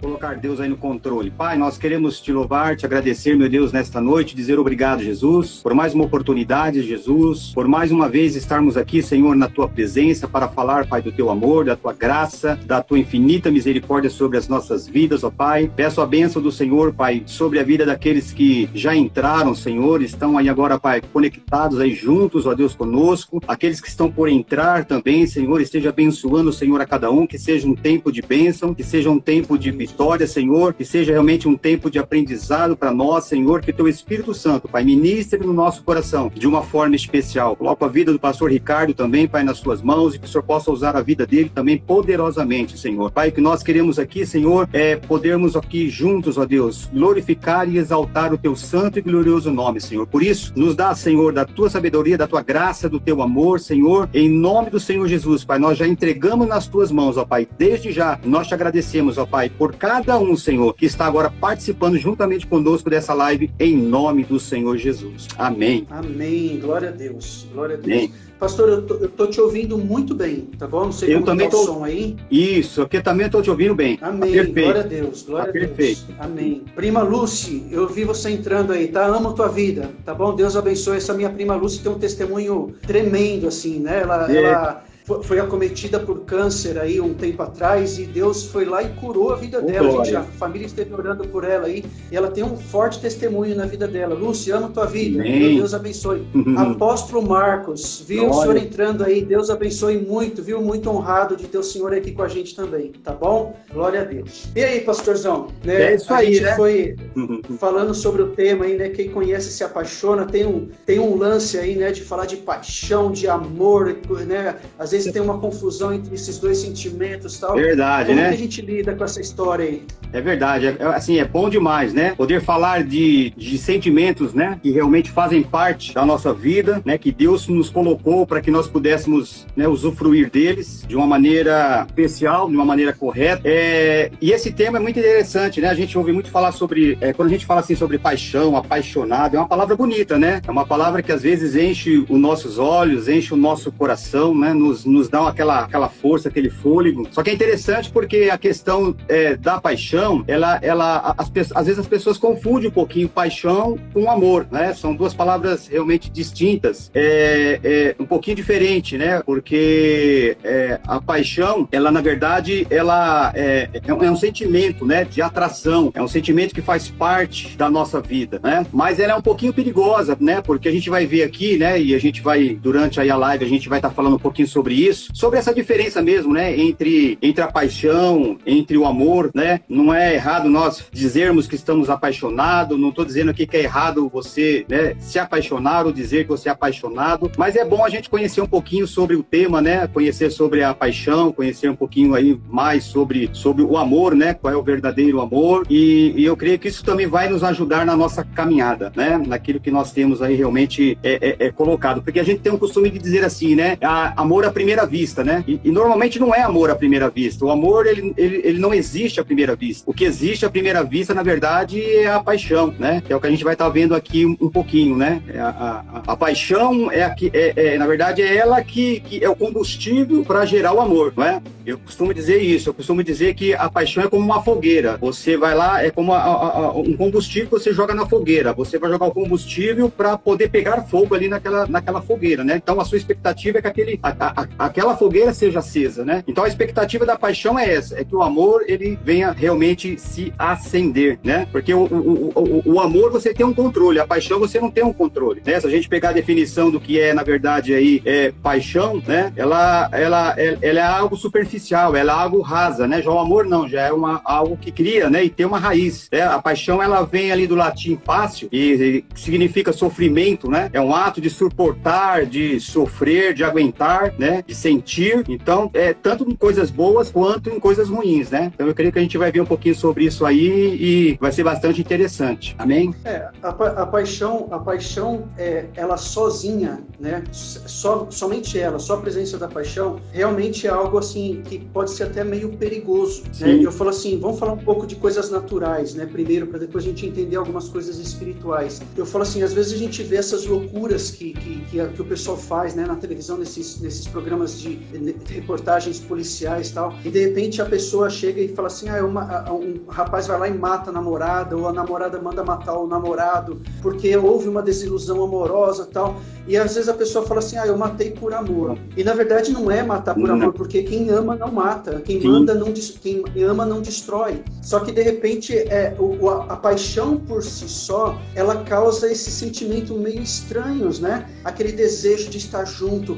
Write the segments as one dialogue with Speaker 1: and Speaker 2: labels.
Speaker 1: Colocar Deus aí no controle. Pai, nós queremos te louvar, te agradecer, meu Deus, nesta noite, dizer obrigado, Jesus, por mais uma oportunidade, Jesus, por mais uma vez estarmos aqui, Senhor, na tua presença para falar, Pai, do teu amor, da tua graça, da tua infinita misericórdia sobre as nossas vidas, ó Pai. Peço a bênção do Senhor, Pai, sobre a vida daqueles que já entraram, Senhor, estão aí agora, Pai, conectados aí juntos, ó Deus, conosco. Aqueles que estão por entrar também, Senhor, esteja abençoando, Senhor, a cada um, que seja um tempo de bênção, que seja um tempo de vitória, Senhor, que seja realmente um tempo de aprendizado para nós, Senhor, que teu Espírito Santo, Pai, ministre no nosso coração de uma forma especial. Coloco a vida do pastor Ricardo também, Pai, nas tuas mãos e que o Senhor possa usar a vida dele também poderosamente, Senhor. Pai, que nós queremos aqui, Senhor, é podermos aqui juntos, ó Deus, glorificar e exaltar o teu santo e glorioso nome, Senhor. Por isso, nos dá, Senhor, da tua sabedoria, da tua graça, do teu amor, Senhor, em nome do Senhor Jesus, Pai. Nós já entregamos nas tuas mãos, ó Pai. Desde já, nós te agradecemos, ó Pai, por cada um, Senhor, que está agora participando juntamente conosco dessa live, em nome do Senhor Jesus. Amém.
Speaker 2: Amém. Glória a Deus. Glória a Deus. Amém. Pastor, eu tô, eu tô, te ouvindo muito bem, tá bom? Não sei
Speaker 1: eu como também
Speaker 2: tá
Speaker 1: tô...
Speaker 2: o som aí.
Speaker 1: Isso, aqui também estou te ouvindo bem.
Speaker 2: Tá Amém. Tá glória a Deus, glória tá a Deus. Perfeito. Amém. Prima Lucy, eu vi você entrando aí, tá? Amo tua vida, tá bom? Deus abençoe. Essa minha prima Lucy tem um testemunho tremendo, assim, né? Ela, é. ela foi acometida por câncer aí um tempo atrás e Deus foi lá e curou a vida oh, dela. A, gente, a, família esteve orando por ela aí e ela tem um forte testemunho na vida dela. Luciano, tua vida. Amém. Deus abençoe. Apóstolo Marcos, viu Glória. o senhor entrando aí? Deus abençoe muito, viu? Muito honrado de ter o senhor aqui com a gente também, tá bom? Glória a Deus. E aí, pastorzão?
Speaker 1: Né? É isso a aí, gente né?
Speaker 2: foi falando sobre o tema aí, né? Quem conhece se apaixona. Tem um, tem um lance aí, né? De falar de paixão, de amor, né? Às vezes tem uma confusão entre esses dois sentimentos tal.
Speaker 1: Verdade,
Speaker 2: Como
Speaker 1: né?
Speaker 2: Como a gente lida com essa história aí?
Speaker 1: É verdade, é, assim, é bom demais, né? Poder falar de, de sentimentos, né? Que realmente fazem parte da nossa vida, né? Que Deus nos colocou para que nós pudéssemos né, usufruir deles de uma maneira especial, de uma maneira correta. É, e esse tema é muito interessante, né? A gente ouve muito falar sobre, é, quando a gente fala assim sobre paixão, apaixonado, é uma palavra bonita, né? É uma palavra que às vezes enche os nossos olhos, enche o nosso coração, né? Nos, nos dá aquela, aquela força, aquele fôlego. Só que é interessante porque a questão é, da paixão, ela, ela as, às vezes as pessoas confundem um pouquinho paixão com amor, né? São duas palavras realmente distintas, é, é um pouquinho diferente, né? Porque é, a paixão, ela na verdade, ela é, é, um, é um sentimento, né? De atração, é um sentimento que faz parte da nossa vida, né? Mas ela é um pouquinho perigosa, né? Porque a gente vai ver aqui, né? E a gente vai durante aí a live a gente vai estar tá falando um pouquinho sobre isso, sobre essa diferença mesmo, né, entre, entre a paixão, entre o amor, né? Não é errado nós dizermos que estamos apaixonados, não estou dizendo aqui que é errado você, né, se apaixonar ou dizer que você é apaixonado, mas é bom a gente conhecer um pouquinho sobre o tema, né? Conhecer sobre a paixão, conhecer um pouquinho aí mais sobre, sobre o amor, né? Qual é o verdadeiro amor e, e eu creio que isso também vai nos ajudar na nossa caminhada, né? Naquilo que nós temos aí realmente é, é, é colocado, porque a gente tem um costume de dizer assim, né? A, amor à primeira vista, né? E, e, normalmente não é amor à primeira vista. O amor, ele, ele, ele não existe à primeira vista. O que existe à primeira vista, na verdade, é a paixão, né? Que é o que a gente vai estar tá vendo aqui um, um, pouquinho, né? É a, a, a, paixão é, a que, é, é, na verdade, é ela que, que é o combustível para gerar o amor, não é? Eu costumo dizer isso, eu costumo dizer que a paixão é como uma fogueira. Você vai lá, é como a, a, um combustível que você joga na fogueira. Você vai jogar o combustível para poder pegar fogo ali naquela, naquela fogueira, né? Então a sua expectativa é que aquele, a, aquela fogueira seja acesa, né? Então a expectativa da paixão é essa, é que o amor ele venha realmente se acender, né? Porque o, o, o, o amor você tem um controle, a paixão você não tem um controle, né? Se a gente pegar a definição do que é na verdade aí é paixão, né? Ela, ela, ela é algo superficial, ela é algo rasa, né? Já o amor não, já é uma, algo que cria, né? E tem uma raiz. Né? A paixão ela vem ali do latim fácil e, e significa sofrimento, né? É um ato de suportar, de sofrer, de aguentar, né? De sentir. Então, é tanto em coisas boas quanto em coisas ruins, né? Então, eu creio que a gente vai ver um pouquinho sobre isso aí e vai ser bastante interessante. Amém?
Speaker 2: É, a, pa a paixão, a paixão, é, ela sozinha, né? Só, somente ela, só a presença da paixão, realmente é algo assim que, que pode ser até meio perigoso. Né? Eu falo assim, vamos falar um pouco de coisas naturais, né? Primeiro, para depois a gente entender algumas coisas espirituais. Eu falo assim, às vezes a gente vê essas loucuras que, que, que, a, que o pessoal faz né, na televisão, nesses, nesses programas de, de, reportagens policiais e tal, e de repente a pessoa chega e fala assim, ah, uma, um rapaz vai lá e mata a namorada, ou a namorada manda matar o namorado, porque houve uma desilusão amorosa tal. E às vezes a pessoa fala assim, ah, eu matei por amor. E na verdade não é matar por amor, porque quem ama não mata, quem manda não quem ama não destrói. Só que de repente é, o, a, a, paixão por si só, ela causa esse sentimento meio estranhos, né? Aquele desejo de estar junto,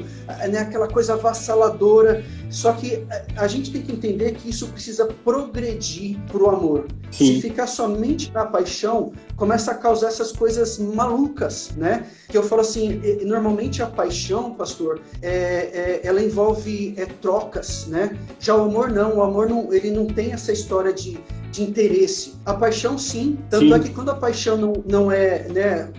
Speaker 2: né? Aquela coisa avassaladora. Só que a, a gente tem que entender que isso precisa progredir para o amor. Sim. Se ficar somente na paixão, começa a causar essas coisas malucas, né? Que eu falo assim, normalmente a paixão, pastor, é, é, ela envolve é, trocas, né? Já o amor não, o amor não, ele não tem essa história de de interesse. A paixão, sim. Tanto sim. é que quando a paixão não, não é, né,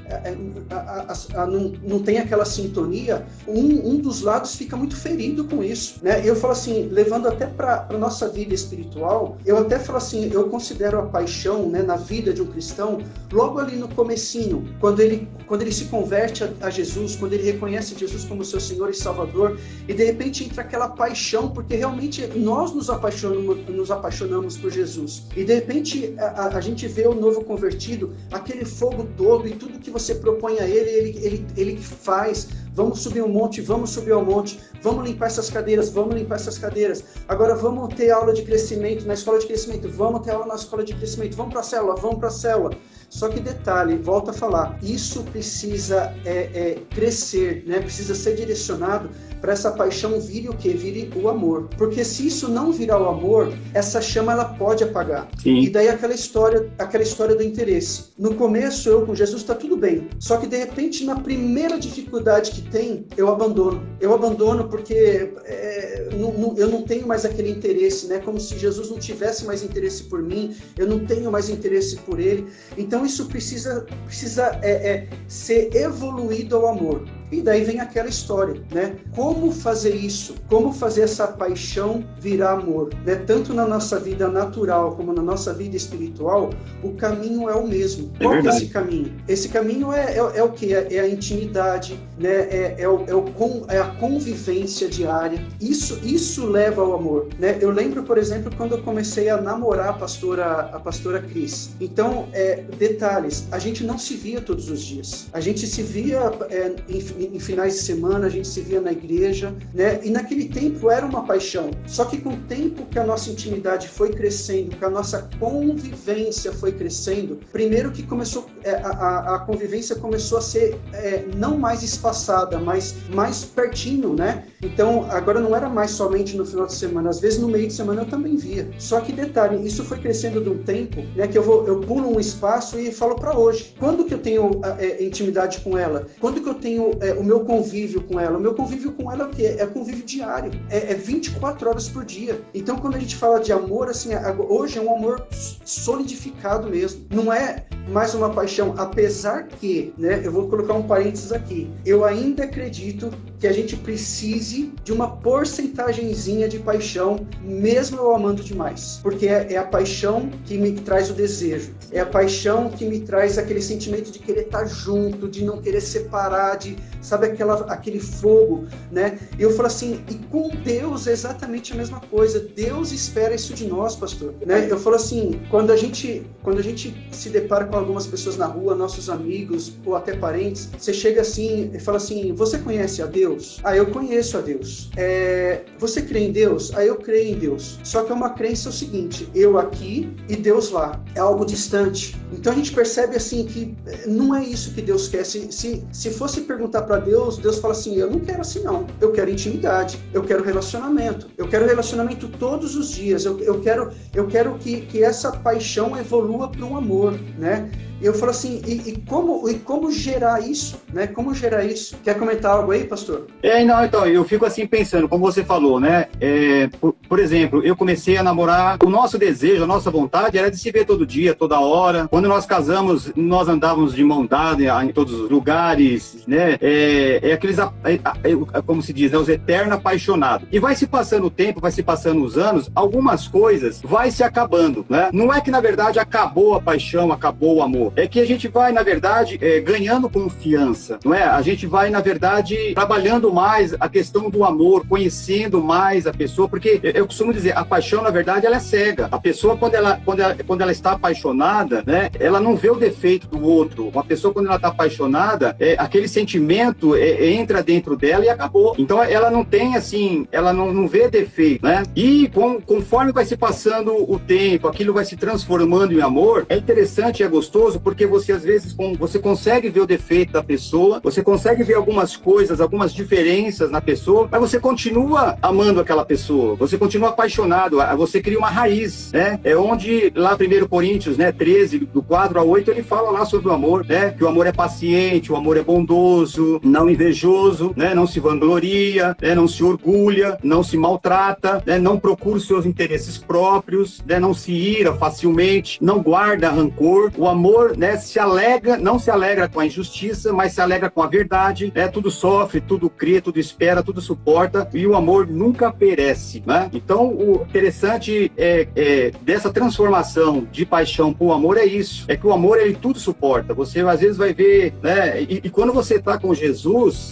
Speaker 2: a, a, a, não, não tem aquela sintonia, um, um dos lados fica muito ferido com isso. Né? Eu falo assim, levando até para a nossa vida espiritual, eu até falo assim, eu considero a paixão né, na vida de um cristão, logo ali no comecinho, quando ele, quando ele se converte a, a Jesus, quando ele reconhece Jesus como seu Senhor e Salvador, e de repente entra aquela paixão, porque realmente nós nos apaixonamos, nos apaixonamos por Jesus. E de repente a, a, gente vê o novo convertido, aquele fogo todo e tudo que você propõe a ele, ele, ele, ele faz. Vamos subir um monte, vamos subir ao monte, vamos limpar essas cadeiras, vamos limpar essas cadeiras. Agora vamos ter aula de crescimento na escola de crescimento, vamos ter aula na escola de crescimento, vamos para a célula, vamos para a célula. Só que detalhe, volta a falar, isso precisa é, é, crescer, né? precisa ser direcionado para essa paixão vire o que? Vire o amor. Porque se isso não virar o amor, essa chama ela pode apagar. Sim. E daí aquela história, aquela história do interesse. No começo eu com Jesus está tudo bem. Só que de repente na primeira dificuldade que tem, eu abandono. Eu abandono porque é, não, não, eu não tenho mais aquele interesse, né? Como se Jesus não tivesse mais interesse por mim. Eu não tenho mais interesse por ele. Então isso precisa precisa é, é, ser evoluído ao amor. E daí vem aquela história, né? Como fazer isso? Como fazer essa paixão virar amor? Né? Tanto na nossa vida natural como na nossa vida espiritual, o caminho é o mesmo. É Qual é esse caminho? Esse caminho é, é, é o que? É, é, a intimidade, né? É, é, o, é, o, é a convivência diária. Isso, isso leva ao amor. Né? Eu lembro, por exemplo, quando eu comecei a namorar a pastora, a pastora Cris. Então, é, detalhes, a gente não se via todos os dias. A gente se via é, em, em, finais de semana, a gente se via na igreja, né? E naquele tempo era uma paixão. Só que com o tempo que a nossa intimidade foi crescendo, que a nossa convivência foi crescendo, primeiro que começou, é, a, a convivência começou a ser é, não mais espaçada, mas mais pertinho, né? Então, agora não era mais somente no final de semana, às vezes no meio de semana eu também via. Só que detalhe, isso foi crescendo de um tempo, né, que eu vou eu pulo um espaço e falo para hoje. Quando que eu tenho é, intimidade com ela? Quando que eu tenho é, o meu convívio com ela? O meu convívio com ela é o quê? É convívio diário. É, é 24 horas por dia. Então, quando a gente fala de amor, assim, hoje é um amor solidificado mesmo. Não é mais uma paixão, apesar que, né, eu vou colocar um parênteses aqui, eu ainda acredito que a gente precise de uma porcentagemzinha de paixão, mesmo eu amando demais. Porque é, é, a paixão que me traz o desejo, é a paixão que me traz aquele sentimento de querer estar junto, de não querer separar, de, sabe, aquela, aquele fogo, né? E eu falo assim, e com Deus é exatamente a mesma coisa. Deus espera isso de nós, pastor, né? Eu falo assim, quando a gente, quando a gente se depara com algumas pessoas na rua, nossos amigos ou até parentes, você chega assim e fala assim: Você conhece a Deus? Ah, eu conheço a Deus. É, você crê em Deus? Ah, eu creio em Deus. Só que é uma crença o seguinte: eu aqui e Deus lá. É algo distante. Então a gente percebe assim que é, não é isso que Deus quer. Se, se, se fosse perguntar para Deus, Deus fala assim: Eu não quero assim, não. Eu quero intimidade. Eu quero relacionamento. Eu quero relacionamento todos os dias. Eu, eu quero, eu quero que, que essa paixão evolua para um amor, né? eu falo assim, e, e, como, e como gerar isso, né? Como gerar isso? Quer comentar algo aí, pastor?
Speaker 1: É, não, então, eu fico assim pensando, como você falou, né? É, por, por, exemplo, eu comecei a namorar, o nosso desejo, a nossa vontade era de se ver todo dia, toda hora. Quando nós casamos, nós andávamos de mão dada em todos os lugares, né? É, é aqueles, é, é, como se diz, né? Os eternos apaixonados. E vai se passando o tempo, vai se passando os anos, algumas coisas vai se acabando, né? Não é que, na verdade, acabou a paixão, acabou o amor é que a gente vai, na verdade, é, ganhando confiança, não é? A gente vai, na verdade, trabalhando mais a questão do amor, conhecendo mais a pessoa, porque eu costumo dizer, a paixão, na verdade, ela é cega. A pessoa, quando ela, quando ela, quando ela está apaixonada, né, ela não vê o defeito do outro. Uma pessoa, quando ela está apaixonada, é, aquele sentimento é, entra dentro dela e acabou. Então, ela não tem, assim, ela não, não vê defeito, né? E com, conforme vai se passando o tempo, aquilo vai se transformando em amor, é interessante, é gostoso, porque você às vezes você consegue ver o defeito da pessoa, você consegue ver algumas coisas, algumas diferenças na pessoa, mas você continua amando aquela pessoa, você continua apaixonado, você cria uma raiz, né? É onde lá 1 Coríntios, né, 13, do 4 a 8, ele fala lá sobre o amor, né? Que o amor é paciente, o amor é bondoso, não invejoso, né? Não se vangloria, né? não se orgulha, não se maltrata, né? Não procura os seus interesses próprios, né? Não se ira facilmente, não guarda rancor. O amor né, se alegra, não se alegra com a injustiça, mas se alegra com a verdade, né? Tudo sofre, tudo crê, tudo espera, tudo suporta e o amor nunca perece, né? Então, o interessante é, é dessa transformação de paixão para o amor é isso, é que o amor ele tudo suporta. Você às vezes vai ver, né? E, e quando você está com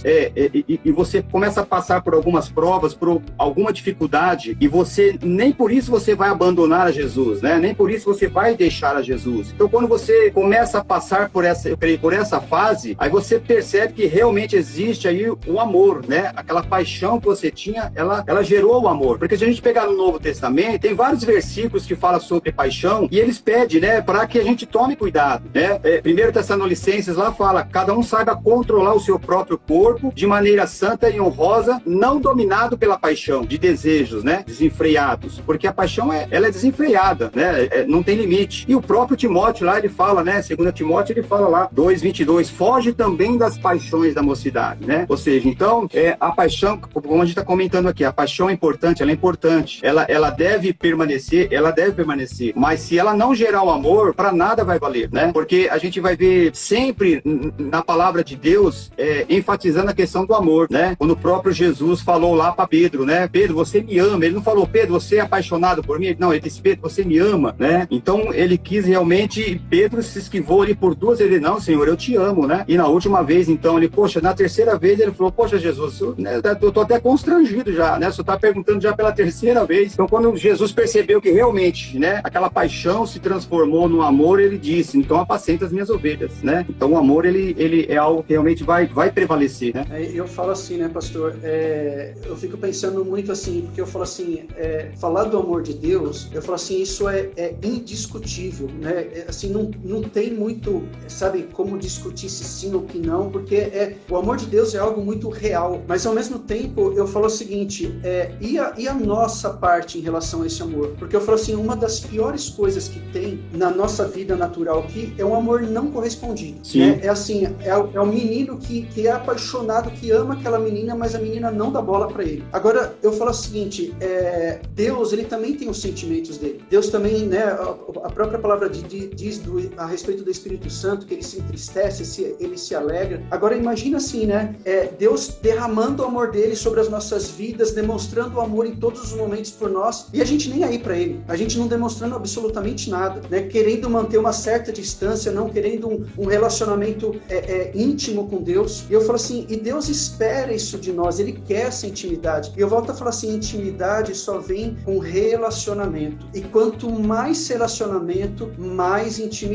Speaker 1: é, é, e, e você começa a passar por algumas provas, por alguma dificuldade e você nem por isso você vai abandonar a Jesus, né? Nem por isso você vai deixar a Jesus. Então, quando você começa a passar por essa, por essa fase, aí você percebe que realmente existe aí o amor, né? Aquela paixão que você tinha, ela, ela gerou o amor. Porque se a gente pegar no Novo Testamento, tem vários versículos que falam sobre paixão e eles pedem, né, para que a gente tome cuidado, né? É, primeiro Tessalonicenses lá fala, cada um saiba controlar o seu próprio corpo de maneira santa e honrosa, não dominado pela paixão, de desejos, né, desenfreados, porque a paixão é, ela é desenfreada, né? É, não tem limite. E o próprio Timóteo lá ele fala, né, Segundo Timóteo, ele fala lá, 2,22, foge também das paixões da mocidade, né? Ou seja, então, é, a paixão, como a gente está comentando aqui, a paixão é importante, ela é importante, ela, ela deve permanecer, ela deve permanecer, mas se ela não gerar o amor, para nada vai valer, né? Porque a gente vai ver sempre na palavra de Deus é, enfatizando a questão do amor, né? Quando o próprio Jesus falou lá para Pedro, né? Pedro, você me ama. Ele não falou, Pedro, você é apaixonado por mim? Não, ele disse, Pedro, você me ama, né? Então ele quis realmente, Pedro se esquivou ali por duas, ele, não, Senhor, eu te amo, né? E na última vez, então, ele, poxa, na terceira vez ele falou, poxa, Jesus, eu, né, eu tô até constrangido já, né? Você tá perguntando já pela terceira vez. Então, quando Jesus percebeu que realmente, né, aquela paixão se transformou no amor, ele disse, então apacenta as minhas ovelhas, né? Então, o amor, ele, ele é algo que realmente vai, vai prevalecer, né?
Speaker 2: É, eu falo assim, né, pastor, é, eu fico pensando muito assim, porque eu falo assim, é, falar do amor de Deus, eu falo assim, isso é, é indiscutível, né? É, assim, não, não tem tem muito, sabe, como discutir se sim ou que não, porque é o amor de Deus é algo muito real. Mas ao mesmo tempo, eu falo o seguinte: é, e, a, e a nossa parte em relação a esse amor? Porque eu falo assim, uma das piores coisas que tem na nossa vida natural aqui é um amor não correspondido. Né? É assim, é, é o menino que, que é apaixonado, que ama aquela menina, mas a menina não dá bola para ele. Agora, eu falo o seguinte: é, Deus, ele também tem os sentimentos dele. Deus também, né, a, a própria palavra de, de, diz do, a respeito do Espírito Santo, que ele se entristece, se, ele se alegra. Agora imagina assim, né? É, Deus derramando o amor dele sobre as nossas vidas, demonstrando o amor em todos os momentos por nós, e a gente nem aí para ele. A gente não demonstrando absolutamente nada, né? Querendo manter uma certa distância, não querendo um, um relacionamento é, é, íntimo com Deus. E eu falo assim, e Deus espera isso de nós, ele quer essa intimidade. E eu volto a falar assim, intimidade só vem com relacionamento. E quanto mais relacionamento, mais intimidade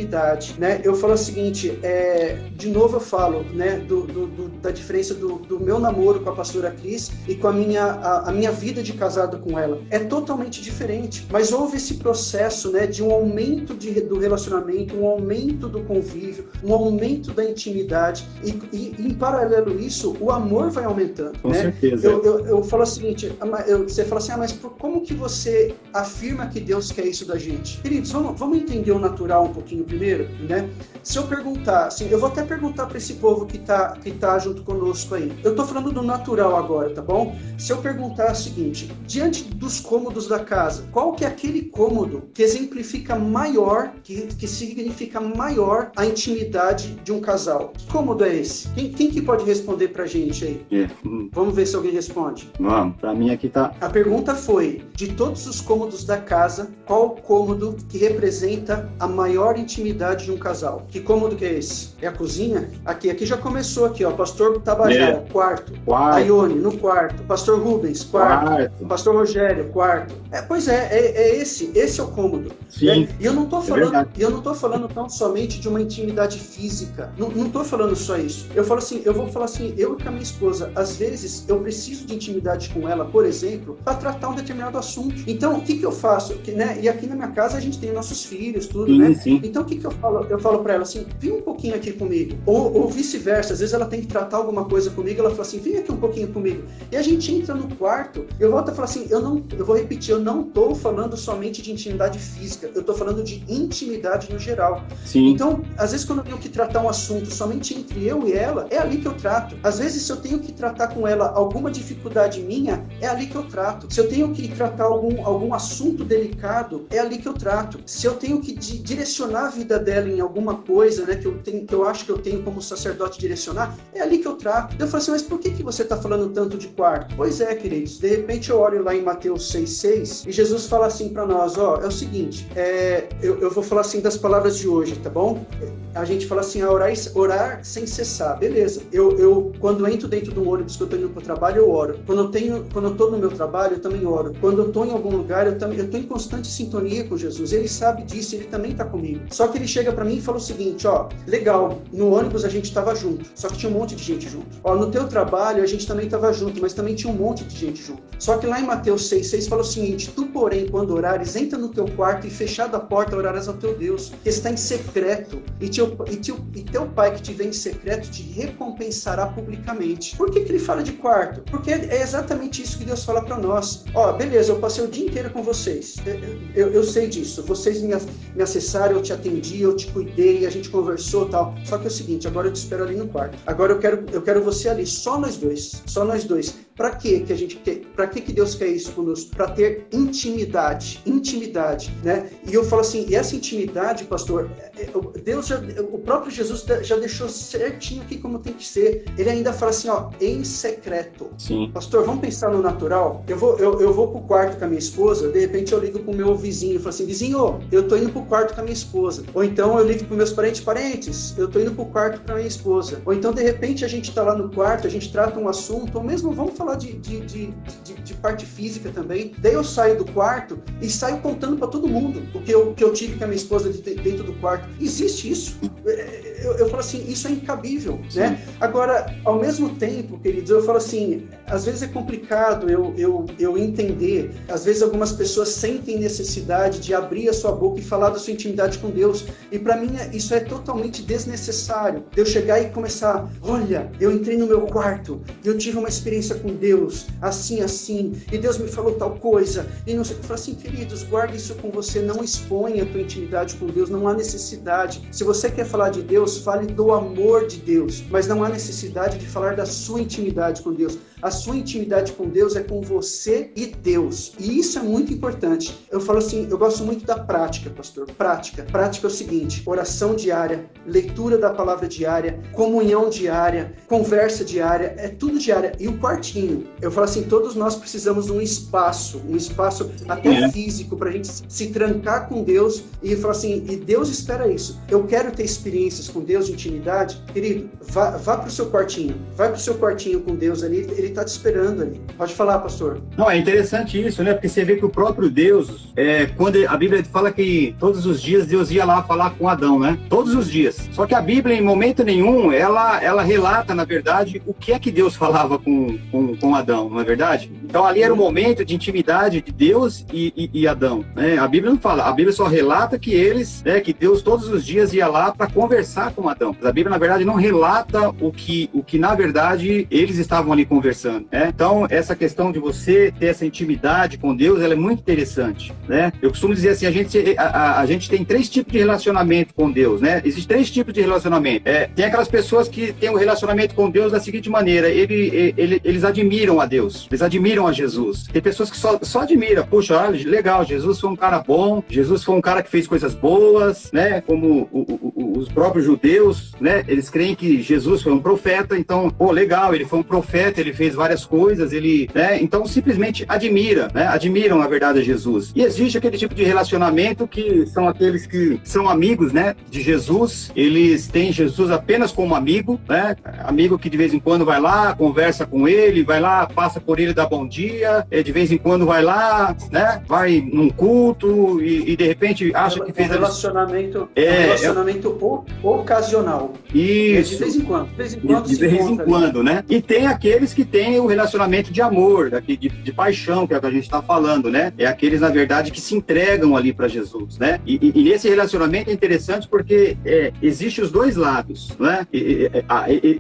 Speaker 2: né? Eu falo o seguinte, é, de novo eu falo, né, do, do, do, da diferença do, do, meu namoro com a pastora Cris e com a minha, a, a, minha vida de casado com ela. É totalmente diferente, mas houve esse processo, né, de um aumento de, do relacionamento, um aumento do convívio, um aumento da intimidade e, e, em paralelo isso, o amor vai aumentando,
Speaker 1: com
Speaker 2: né?
Speaker 1: certeza.
Speaker 2: Eu, eu, eu falo o seguinte, eu, você fala assim, ah, mas como que você afirma que Deus quer isso da gente? Queridos, vamos, vamos entender o natural um pouquinho primeiro, né? Se eu perguntar, assim, eu vou até perguntar para esse povo que tá, que tá junto conosco aí. Eu tô falando do natural agora, tá bom? Se eu perguntar o seguinte, diante dos cômodos da casa, qual que é aquele cômodo que exemplifica maior, que, que significa maior a intimidade de um casal? Que cômodo é esse? Quem, quem que pode responder pra gente aí?
Speaker 1: É.
Speaker 2: Vamos ver se alguém responde.
Speaker 1: Vamos, pra mim aqui tá.
Speaker 2: A pergunta foi: de todos os cômodos da casa, qual cômodo que representa a maior intimidade de um casal? Que cômodo que é esse? É a cozinha? Aqui, aqui já começou aqui, ó. Pastor Tabajara, é. quarto. quarto. A Ione, no quarto. Pastor Rubens, quarto. quarto. Pastor Rogério, quarto. É, pois é, é, é, esse, esse é o cômodo.
Speaker 1: Sim.
Speaker 2: Né? E eu não tô é falando, eu não tô falando tão somente de uma intimidade física. Não, não tô falando só isso. Eu falo assim, eu vou falar assim, eu e com a minha esposa, às vezes eu preciso de intimidade com ela, por exemplo, para tratar um determinado assunto. Então, o que que eu faço? Que, né? E aqui na minha casa a gente tem nossos filhos, tudo, sim, né? Sim. Então, o que que eu falo? Eu falo para ela assim, vem um pouquinho aqui comigo. Ou, ou vice-versa, às vezes ela tem que tratar alguma coisa comigo, ela fala assim, vem aqui um pouquinho comigo. E a gente entra no quarto, eu volto a falar assim, eu não, eu vou repetir, eu não tô falando somente de intimidade física, eu tô falando de intimidade no geral.
Speaker 1: Sim.
Speaker 2: Então, às vezes quando eu tenho que tratar um assunto somente entre eu e ela, é ali que eu trato. Às vezes se eu tenho que tratar com ela alguma dificuldade minha, é ali que eu trato. Se eu tenho que tratar algum, algum assunto delicado, é ali que eu trato. Se eu tenho que di direcionar a vida dela em alguma coisa, né, que eu tenho, que eu acho que eu tenho como sacerdote direcionar, é ali que eu trato. Eu falo assim, mas por que, que você está falando tanto de quarto? Pois é, queridos, de repente eu olho lá em Mateus 6,6 e Jesus fala assim para nós, ó, é o seguinte, é, eu, eu vou falar assim das palavras de hoje, tá bom? A gente fala assim, orar, orar sem cessar, beleza. Eu, eu, quando entro dentro de um ônibus que eu tô indo pro trabalho, eu oro. Quando eu tenho, quando eu tô no meu trabalho, eu também oro. Quando eu tô em algum lugar, eu também, eu tô em constante sintonia com Jesus. Ele sabe disso, ele também tá comigo. Só que ele chega para mim e fala o seguinte, ó, legal, no ônibus a gente estava junto, só que tinha um monte de gente junto. Ó, no teu trabalho a gente também estava junto, mas também tinha um monte de gente junto. Só que lá em Mateus 6,6 fala o seguinte: Tu, porém, quando orares, entra no teu quarto e fechada a porta, orarás ao teu Deus, que está em secreto, e teu, e, teu, e teu pai que te vem em secreto te recompensará publicamente. Por que, que ele fala de quarto? Porque é exatamente isso que Deus fala para nós. Ó, beleza, eu passei o dia inteiro com vocês. Eu, eu, eu sei disso. Vocês me, me acessaram, eu te atendi, eu te cuidei, a gente conversou tal. Só que é o seguinte, agora eu te espero ali no quarto. Agora eu quero, eu quero você ali, só nós dois. Só nós dois. Para que que a gente quer? Para que que Deus quer isso conosco? Para ter intimidade, intimidade, né? E eu falo assim, e essa intimidade, pastor, é, é, Deus já, o próprio Jesus já deixou certinho aqui como tem que ser. Ele ainda fala assim, ó, em secreto.
Speaker 1: Sim.
Speaker 2: Pastor, vamos pensar no natural. Eu vou, eu, eu vou pro quarto com a minha esposa. De repente eu ligo pro meu vizinho e falo assim, vizinho, eu tô indo pro quarto com a minha esposa. Ou então eu ligo pro meus parentes, parentes, eu tô indo pro quarto com a minha esposa. Ou então de repente a gente tá lá no quarto, a gente trata um assunto, ou mesmo vamos falar falar de, de, de, de, parte física também. Daí eu saio do quarto e saio contando para todo mundo o que eu, que eu tive com a minha esposa dentro do quarto. Existe isso. É, eu, eu falo assim, isso é incabível, né? Agora, ao mesmo tempo, queridos, eu falo assim, às vezes é complicado eu, eu, eu entender, às vezes algumas pessoas sentem necessidade de abrir a sua boca e falar da sua intimidade com Deus. E para mim isso é totalmente desnecessário. De eu chegar e começar, olha, eu entrei no meu quarto e eu tive uma experiência com Deus, assim, assim, e Deus me falou tal coisa, e não sei. Eu falo assim, queridos, guarde isso com você, não exponha a tua intimidade com Deus, não há necessidade. Se você quer falar de Deus, fale do amor de Deus, mas não há necessidade de falar da sua intimidade com Deus. A sua intimidade com Deus é com você e Deus. E isso é muito importante. Eu falo assim, eu gosto muito da prática, pastor. Prática. Prática é o seguinte: oração diária, leitura da palavra diária, comunhão diária, conversa diária, é tudo diária. E o quartinho, eu falo assim, todos nós precisamos de um espaço, um espaço até é. físico para a gente se trancar com Deus e falar assim, e Deus espera isso. Eu quero ter experiências com Deus de intimidade, querido, vá, vá para o seu quartinho, vai para o seu quartinho com Deus ali, ele ele está te esperando ali. Pode falar, pastor.
Speaker 1: Não, é interessante isso, né? Porque você vê que o próprio Deus, é, quando a Bíblia fala que todos os dias Deus ia lá falar com Adão, né? Todos os dias. Só que a Bíblia, em momento nenhum, ela, ela relata, na verdade, o que é que Deus falava com, com, com Adão, não é verdade? Então ali era o momento de intimidade de Deus e, e, e Adão. Né? A Bíblia não fala, a Bíblia só relata que eles, né, que Deus todos os dias ia lá para conversar com Adão. Mas a Bíblia, na verdade, não relata o que, o que na verdade, eles estavam ali conversando. Né? Então, essa questão de você ter essa intimidade com Deus, ela é muito interessante. Né? Eu costumo dizer assim, a gente, a, a, a gente tem três tipos de relacionamento com Deus. Né? Existem três tipos de relacionamento. É, tem aquelas pessoas que têm um relacionamento com Deus da seguinte maneira, ele, ele, eles admiram a Deus, eles admiram a Jesus. Tem pessoas que só, só admiram, puxa, olha, legal, Jesus foi um cara bom, Jesus foi um cara que fez coisas boas, né? Como o, o, os próprios judeus, né? Eles creem que Jesus foi um profeta, então, pô, legal, ele foi um profeta, ele fez várias coisas, ele, né? Então, simplesmente admira, né? Admiram, na verdade, a Jesus. E existe aquele tipo de relacionamento que são aqueles que são amigos, né? De Jesus, eles têm Jesus apenas como amigo, né? Amigo que de vez em quando vai lá, conversa com ele, vai lá, passa por ele, dá bom dia, de vez em quando vai lá, né? Vai num culto e, e de repente acha que fez
Speaker 2: um relacionamento, é, um relacionamento é... ocasional.
Speaker 1: Isso.
Speaker 2: De vez em quando. De vez em quando,
Speaker 1: de, de vez em quando né? E tem aqueles que têm o relacionamento de amor, de, de, de paixão, que é o que a gente está falando, né? É aqueles, na verdade, que se entregam ali para Jesus, né? E, e, e, nesse relacionamento é interessante porque é, existe os dois lados, né? E,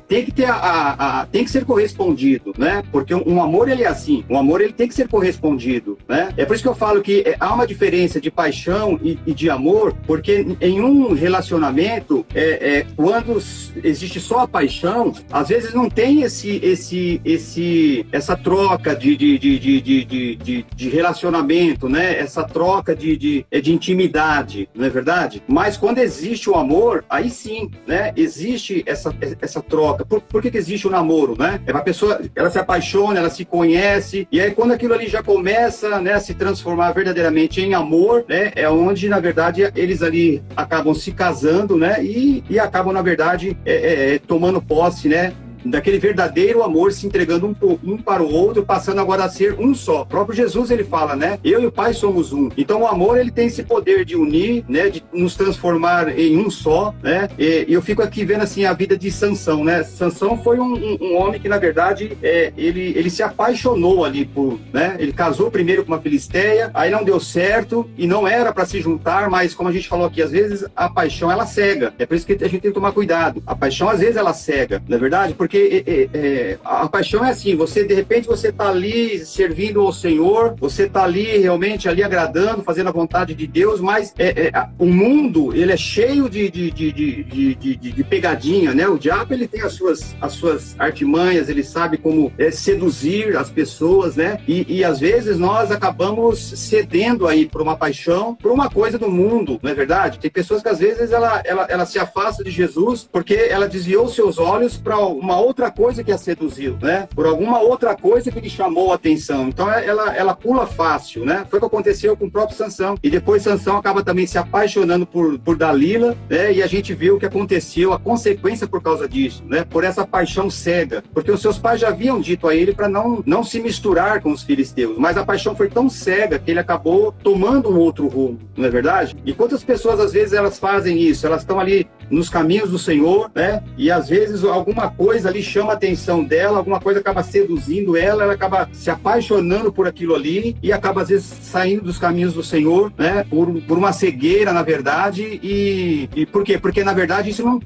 Speaker 1: tem que ter a, a, a, tem que ser correspondido, né? Porque um, amor ele é assim, um amor ele tem que ser correspondido, né? É por isso que eu falo que é, há uma diferença de paixão e, e de amor, porque em um relacionamento, é, é, quando existe só a paixão, às vezes não tem esse, esse, esse, essa troca de, de, de, de, de, de, de relacionamento, né? Essa troca de, de, é, de intimidade, não é verdade? Mas quando existe o amor, aí sim, né? Existe essa, essa troca. Por, por que, que existe o namoro, né? É uma pessoa, ela se apaixona, ela se conhece, e aí quando aquilo ali já começa, né, a se transformar verdadeiramente em amor, né? É onde, na verdade, eles ali acabam se casando, né? E, e acabam, na verdade, é, é, é tomando posse, né? Daquele verdadeiro amor se entregando um, um, para o outro, passando agora a ser um só. O próprio Jesus ele fala, né? Eu e o Pai somos um. Então o amor ele tem esse poder de unir, né? De nos transformar em um só, né? E, eu fico aqui vendo assim a vida de Sansão, né? Sansão foi um, um, um homem que na verdade é, ele ele se apaixonou ali por, né? Ele casou primeiro com uma filisteia, aí não deu certo e não era para se juntar, mas como a gente falou aqui, às vezes a paixão ela cega. É por isso que a gente tem que tomar cuidado. A paixão às vezes ela cega, não é verdade? Porque porque é, é, a paixão é assim, você de repente você está ali servindo ao Senhor, você está ali realmente ali agradando, fazendo a vontade de Deus, mas é, é o mundo ele é cheio de, de, de, de, de, de pegadinha, né? O diabo ele tem as suas, as suas artimanhas, ele sabe como é, seduzir as pessoas, né? E, e às vezes nós acabamos cedendo aí por uma paixão, por uma coisa do mundo, não é verdade? Tem pessoas que às vezes ela, ela, ela se afasta de Jesus porque ela desviou seus olhos para uma outra coisa que a seduziu, né? Por alguma outra coisa que lhe chamou a atenção. Então é, ela, ela pula fácil, né? Foi o que aconteceu com o próprio Sansão. E depois Sansão acaba também se apaixonando por, por Dalila, né? E a gente viu o que aconteceu, a consequência por causa disso, né? Por essa paixão cega. Porque os seus pais já haviam dito a ele para não, não se misturar com os filisteus. Mas a paixão foi tão cega que ele acabou tomando um outro rumo, não é verdade? E quantas pessoas às vezes elas fazem isso? Elas estão ali nos caminhos do Senhor, né? E às vezes alguma coisa ali chama a atenção dela, alguma coisa acaba seduzindo ela, ela acaba se apaixonando por aquilo ali e acaba às vezes saindo dos caminhos do Senhor, né? Por, por uma cegueira, na verdade. E, e por quê? Porque na verdade isso não,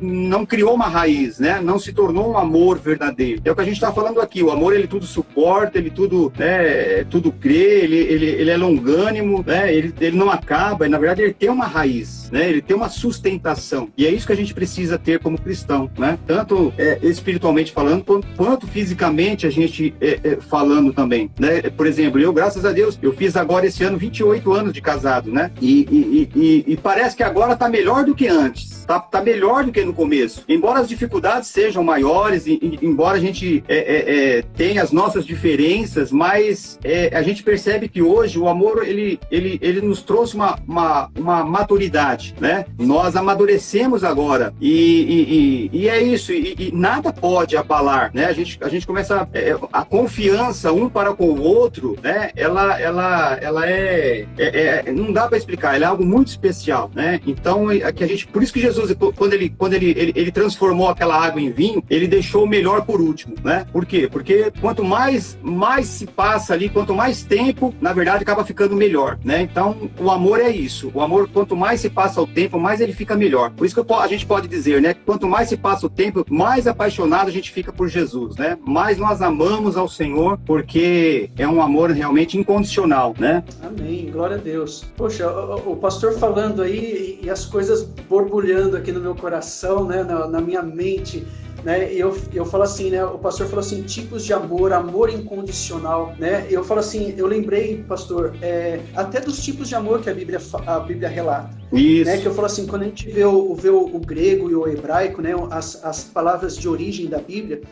Speaker 1: não criou uma raiz, né? Não se tornou um amor verdadeiro. É o que a gente está falando aqui. O amor ele tudo suporta, ele tudo, né? Tudo crê, ele, ele, ele é longânimo, né? Ele, ele não acaba. E, na verdade ele tem uma raiz, né? Ele tem uma sustentação. E é isso que a gente precisa ter como cristão, né? Tanto é, espiritualmente falando, quanto, fisicamente a gente é, é, falando também, né? Por exemplo, eu, graças a Deus, eu fiz agora esse ano 28 anos de casado, né? E, e, e, e parece que agora tá melhor do que antes, tá, tá melhor do que no começo. Embora as dificuldades sejam maiores, embora a gente é, é, é, tenha as nossas diferenças, mas a gente percebe que hoje o amor, ele, ele, ele nos trouxe uma, uma, uma maturidade, né? Nós amadurecemos agora. E, e, e, e é isso, e, e, nada pode abalar, né? A gente, a gente começa a, é, a confiança um para com o outro, né? Ela, ela, ela é, é, é não dá para explicar, ela é algo muito especial, né? Então, é que a gente, por isso que Jesus, quando ele, quando ele, ele, ele transformou aquela água em vinho, ele deixou o melhor por último, né? Por quê? Porque quanto mais, mais se passa ali, quanto mais tempo, na verdade, acaba ficando melhor, né? Então, o amor é isso. O amor, quanto mais se passa o tempo, mais ele fica melhor. Por isso que a gente pode dizer, né? Quanto mais se passa o tempo, mais apaixonado a gente fica por Jesus, né? Mais nós amamos ao Senhor, porque é um amor realmente incondicional, né?
Speaker 2: Amém. Glória a Deus. Poxa, o, pastor falando aí e as coisas borbulhando aqui no meu coração, né? na minha mente né? E eu, eu falo assim, né? O pastor falou assim, tipos de amor, amor incondicional, né? Eu falo assim, eu lembrei, pastor, é, até dos tipos de amor que a Bíblia, a Bíblia relata. Isso. Né? Que eu falo assim, quando a gente vê o, vê o, o grego e o hebraico, né? As, as palavras de origem da Bíblia,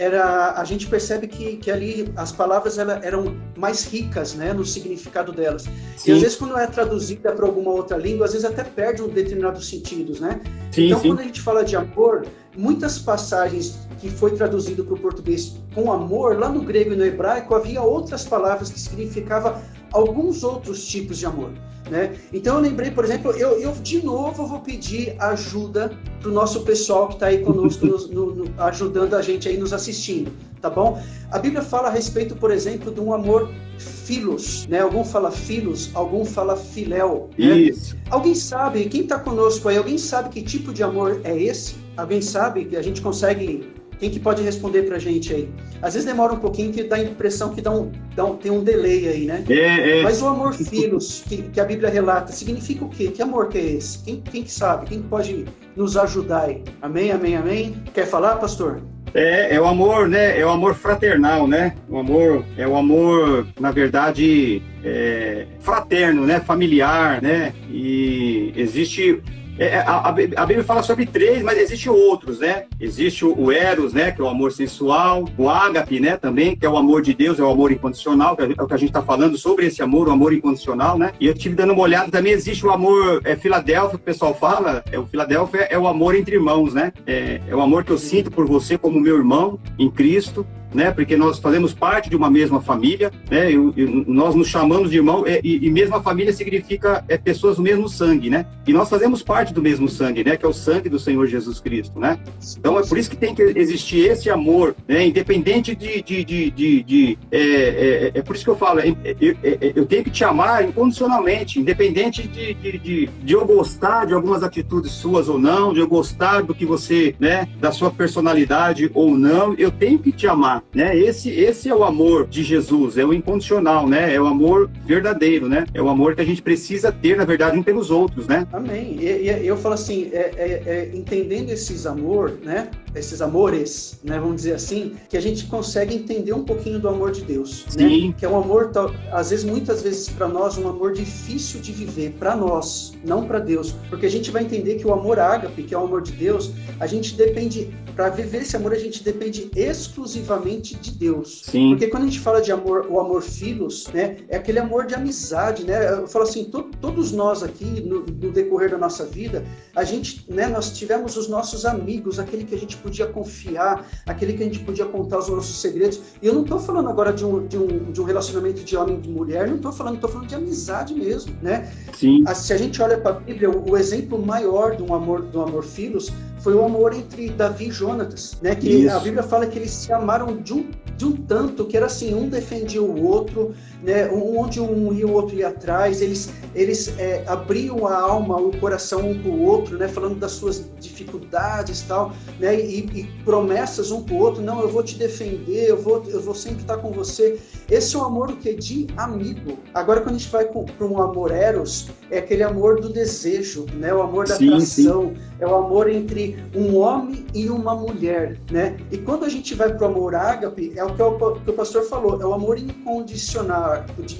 Speaker 2: era, a gente percebe que, que ali as palavras ela, eram mais ricas né, no significado delas. Sim. E às vezes, quando é traduzida para alguma outra língua, às vezes até perde um determinados sentidos. Né? Sim, então, sim. quando a gente fala de amor, muitas passagens que foi traduzido para o português com amor, lá no grego e no hebraico havia outras palavras que significavam alguns outros tipos de amor. Né? Então eu lembrei, por exemplo, eu, eu de novo vou pedir ajuda para o nosso pessoal que está aí conosco, no, no, no, ajudando a gente aí nos assistindo, tá bom? A Bíblia fala a respeito, por exemplo, de um amor filos, né? Algum fala filos, algum fala filéu. Né? Isso. Alguém sabe, quem está conosco aí, alguém sabe que tipo de amor é esse? Alguém sabe que a gente consegue quem que pode responder para a gente aí? Às vezes demora um pouquinho que dá a impressão que dá um, dá um, tem um delay aí, né? É, é. Mas o amor filos, que, que, a Bíblia relata, significa o quê? Que amor que é esse? Quem, quem que sabe? Quem pode nos ajudar aí? Amém, amém, amém? Quer falar, pastor?
Speaker 1: É, é o amor, né? É o amor fraternal, né? O amor é o amor, na verdade, é, fraterno, né? Familiar, né? E existe é, é, a, a, Bíblia fala sobre três, mas existem outros, né? Existe o, Eros, né? Que é o amor sensual, o Ágape, né? Também, que é o amor de Deus, é o amor incondicional, que é, é o que a gente está falando sobre esse amor, o amor incondicional, né? E eu tive dando uma olhada, também existe o amor é, Filadélfia, que o pessoal fala, é, o Filadélfia é o amor entre irmãos, né? É, é o amor que eu sinto por você como meu irmão em Cristo, né? Porque nós fazemos parte de uma mesma família, né? E, e nós nos chamamos de irmão e, e, mesma família significa é pessoas do mesmo sangue, né? E nós fazemos parte do mesmo sangue, né? Que é o sangue do Senhor Jesus Cristo, né? Então é por isso que tem que existir esse amor, né? Independente de, de, de, de, de é, é, é, por isso que eu falo, é, é, é, eu tenho que te amar incondicionalmente, independente de, de, de, de eu gostar de algumas atitudes suas ou não, de eu gostar do que você, né? Da sua personalidade ou não, eu tenho que te amar né? Esse, esse é o amor de Jesus, é o incondicional, né? É o amor verdadeiro, né? É o amor que a gente precisa ter, na verdade, um pelos outros, né?
Speaker 2: Amém. E, e eu falo assim, é, é, é, entendendo esses amor, né? Esses amores, né? Vamos dizer assim, que a gente consegue entender um pouquinho do amor de Deus, né? Sim. né? Que é um amor, às vezes, muitas vezes para nós, um amor difícil de viver para nós, não para Deus, porque a gente vai entender que o amor ágape, que é o amor de Deus, a gente depende para viver esse amor, a gente depende exclusivamente de Deus. Sim. Porque quando a gente fala de amor, o amor filhos, né, é aquele amor de amizade, né? Eu falo assim, to, todos nós aqui, no, no, decorrer da nossa vida, a gente, né, nós tivemos os nossos amigos, aquele que a gente podia confiar, aquele que a gente podia contar os nossos segredos. E eu não estou falando agora de um, de, um, de um relacionamento de homem e de mulher, não estou falando, estou falando de amizade mesmo, né? Sim. Se a gente olha para a Bíblia, o, o exemplo maior de um amor, do amor filhos foi o amor entre Davi e Jonatas, né? Que Isso. a Bíblia fala que eles se amaram de um, de um tanto que era assim, um defendia o outro, né? Onde um ia o outro ia atrás, eles eles é, abriam a alma, o coração um para o outro, né? Falando das suas dificuldades tal, né? E, e promessas um para o outro, não, eu vou te defender, eu vou eu vou sempre estar com você. Esse é o amor que de amigo. Agora quando a gente vai para um amor eros, é aquele amor do desejo, né? O amor da sim, atração, sim. é o amor entre um homem e uma mulher, né? E quando a gente vai para o amor ágape, é o que, o que o pastor falou, é o amor incondicional,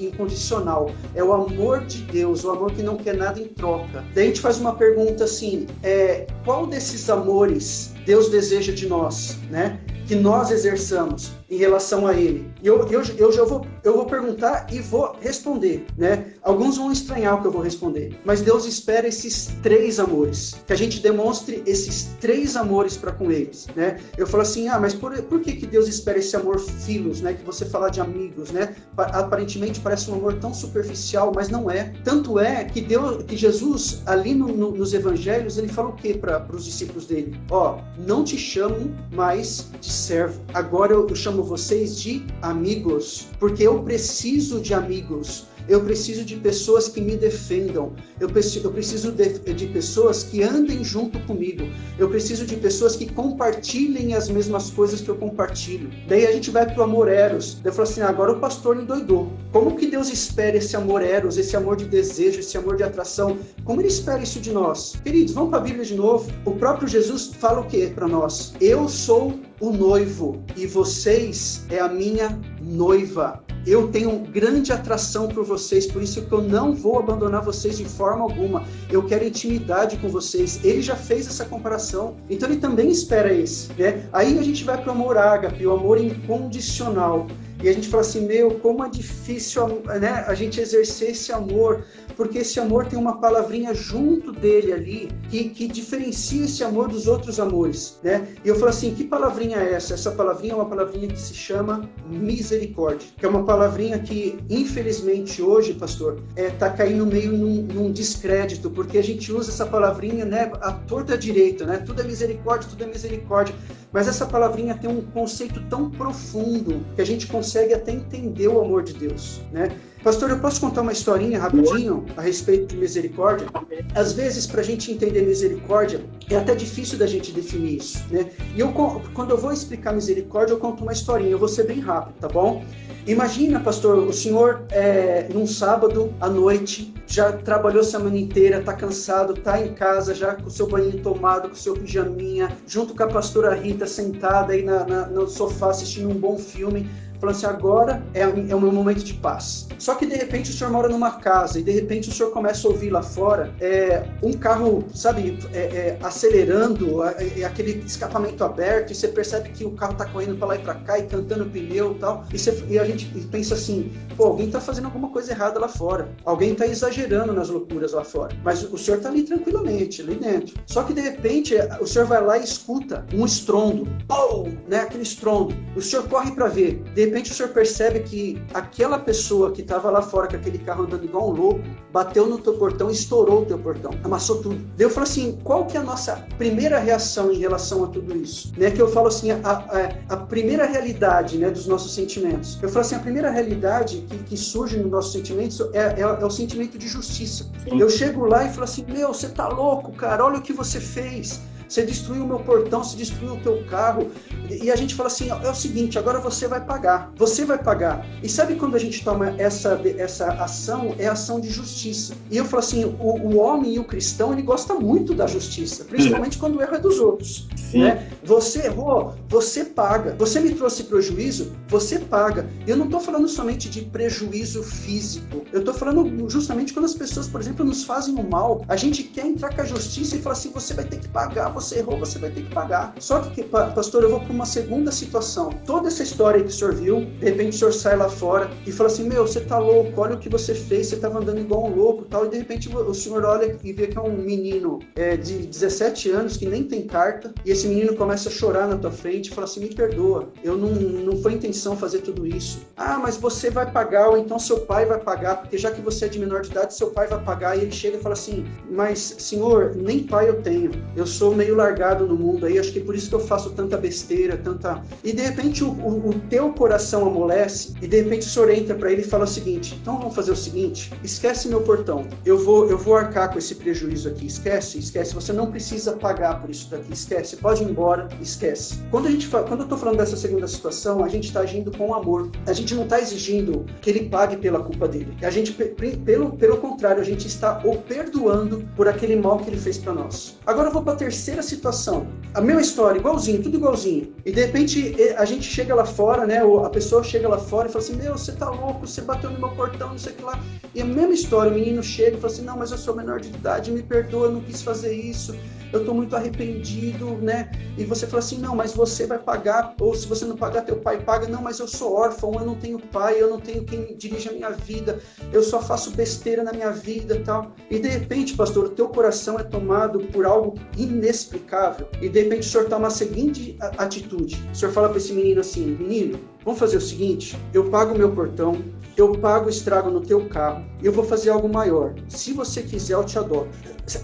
Speaker 2: incondicional, é o amor de Deus, o amor que não quer nada em troca. Daí a gente faz uma pergunta assim, é, qual desses amores Deus deseja de nós, né? que nós exerçamos em relação a Ele. E eu, eu, eu já vou, eu vou perguntar e vou responder, né? Alguns vão estranhar o que eu vou responder, mas Deus espera esses três amores, que a gente demonstre esses três amores para com eles, né? Eu falo assim, ah, mas por, por que, que Deus espera esse amor filos, né? Que você fala de amigos, né? Aparentemente parece um amor tão superficial, mas não é. Tanto é que Deus, que Jesus ali no, no, nos Evangelhos ele fala o que para os discípulos dele? Ó, não te chamo mais de servo, agora eu, eu chamo vocês de amigos, porque eu preciso de amigos. Eu preciso de pessoas que me defendam. Eu preciso, eu preciso de, de, pessoas que andem junto comigo. Eu preciso de pessoas que compartilhem as mesmas coisas que eu compartilho. Daí a gente vai para o amor eros. Eu falo assim: ah, agora o pastor endoidou. Como que Deus espera esse amor eros, esse amor de desejo, esse amor de atração? Como ele espera isso de nós? Queridos, vamos para a Bíblia de novo. O próprio Jesus fala o que para nós? Eu sou o noivo e vocês é a minha noiva. Eu tenho grande atração por vocês, por isso que eu não vou abandonar vocês de forma alguma. Eu quero intimidade com vocês. Ele já fez essa comparação, então ele também espera esse. Né? Aí a gente vai para o amor ágape, o amor incondicional. E a gente fala assim, meu, como é difícil né, a gente exercer esse amor, porque esse amor tem uma palavrinha junto dele ali que, que diferencia esse amor dos outros amores, né? E eu falo assim, que palavrinha é essa? Essa palavrinha é uma palavrinha que se chama misericórdia, que é uma palavrinha que, infelizmente, hoje, pastor, é, tá caindo meio num, num descrédito, porque a gente usa essa palavrinha, né, a torta direita, né? Tudo é misericórdia, tudo é misericórdia. Mas essa palavrinha tem um conceito tão profundo que a gente consegue até entender o amor de Deus, né? Pastor, eu posso contar uma historinha rapidinho a respeito de misericórdia? Às vezes, para a gente entender misericórdia, é até difícil da gente definir isso, né? E eu, quando eu vou explicar misericórdia, eu conto uma historinha. Eu vou ser bem rápido, tá bom? Imagina, pastor, o senhor é, num sábado à noite já trabalhou a semana inteira, tá cansado, tá em casa já com o seu banho tomado, com o seu pijaminha, junto com a pastora Rita sentada aí na, na, no sofá assistindo um bom filme falando assim, agora é, é o meu momento de paz. Só que de repente o senhor mora numa casa e de repente o senhor começa a ouvir lá fora é, um carro, sabe, é, é, acelerando, é, aquele escapamento aberto e você percebe que o carro tá correndo para lá e para cá e cantando pneu e tal. E, você, e a gente pensa assim, pô, alguém tá fazendo alguma coisa errada lá fora. Alguém tá exagerando nas loucuras lá fora. Mas o senhor tá ali tranquilamente, ali dentro. Só que de repente o senhor vai lá e escuta um estrondo, pô, né, aquele estrondo. O senhor corre para ver. De repente o senhor percebe que aquela pessoa que estava lá fora com aquele carro andando igual um louco, bateu no teu portão e estourou o teu portão, amassou tudo. Daí eu falo assim, qual que é a nossa primeira reação em relação a tudo isso? Né, que eu falo assim, a, a, a primeira realidade né, dos nossos sentimentos. Eu falo assim, a primeira realidade que, que surge nos nossos sentimentos é, é, é o sentimento de justiça. Eu chego lá e falo assim, meu, você tá louco, cara, olha o que você fez você destruiu o meu portão, você destruiu o teu carro. E a gente fala assim: é o seguinte, agora você vai pagar. Você vai pagar. E sabe quando a gente toma essa, essa ação? É ação de justiça. E eu falo assim: o, o homem e o cristão, ele gosta muito da justiça, principalmente quando o erro é dos outros. Né? Você errou, você paga. Você me trouxe prejuízo, você paga. Eu não estou falando somente de prejuízo físico. Eu estou falando justamente quando as pessoas, por exemplo, nos fazem o mal. A gente quer entrar com a justiça e falar assim: você vai ter que pagar você errou, você vai ter que pagar. Só que, pastor, eu vou para uma segunda situação. Toda essa história que o senhor viu, de repente o senhor sai lá fora e fala assim: Meu, você tá louco, olha o que você fez, você estava andando igual um louco tal. E de repente o senhor olha e vê que é um menino é, de 17 anos que nem tem carta, e esse menino começa a chorar na tua frente e fala assim: Me perdoa, eu não, não foi intenção fazer tudo isso. Ah, mas você vai pagar, ou então seu pai vai pagar, porque já que você é de menor de idade, seu pai vai pagar. E ele chega e fala assim: Mas senhor, nem pai eu tenho, eu sou meio meio largado no mundo aí, acho que é por isso que eu faço tanta besteira, tanta. E de repente o, o, o teu coração amolece, e de repente o senhor entra para ele e fala o seguinte: então vamos fazer o seguinte, esquece meu portão, eu vou, eu vou arcar com esse prejuízo aqui, esquece, esquece, você não precisa pagar por isso daqui, esquece, pode ir embora, esquece. Quando a gente quando eu tô falando dessa segunda situação, a gente está agindo com amor, a gente não está exigindo que ele pague pela culpa dele, a gente, pelo, pelo contrário, a gente está o perdoando por aquele mal que ele fez para nós. Agora eu vou para a terceira mesma situação, a mesma história, igualzinho, tudo igualzinho. E de repente a gente chega lá fora, né? Ou a pessoa chega lá fora e fala assim: Meu, você tá louco, você bateu no meu portão, não sei o que lá. E a mesma história, o menino chega e fala assim: Não, mas eu sou menor de idade, me perdoa, eu não quis fazer isso. Eu estou muito arrependido, né? E você fala assim, não, mas você vai pagar, ou se você não pagar, teu pai paga, não, mas eu sou órfão, eu não tenho pai, eu não tenho quem dirige a minha vida, eu só faço besteira na minha vida tal. E de repente, pastor, o teu coração é tomado por algo inexplicável, e de repente o senhor toma a seguinte atitude: o senhor fala para esse menino assim, menino, vamos fazer o seguinte, eu pago o meu portão, eu pago o estrago no teu carro, eu vou fazer algo maior. Se você quiser, eu te adoto.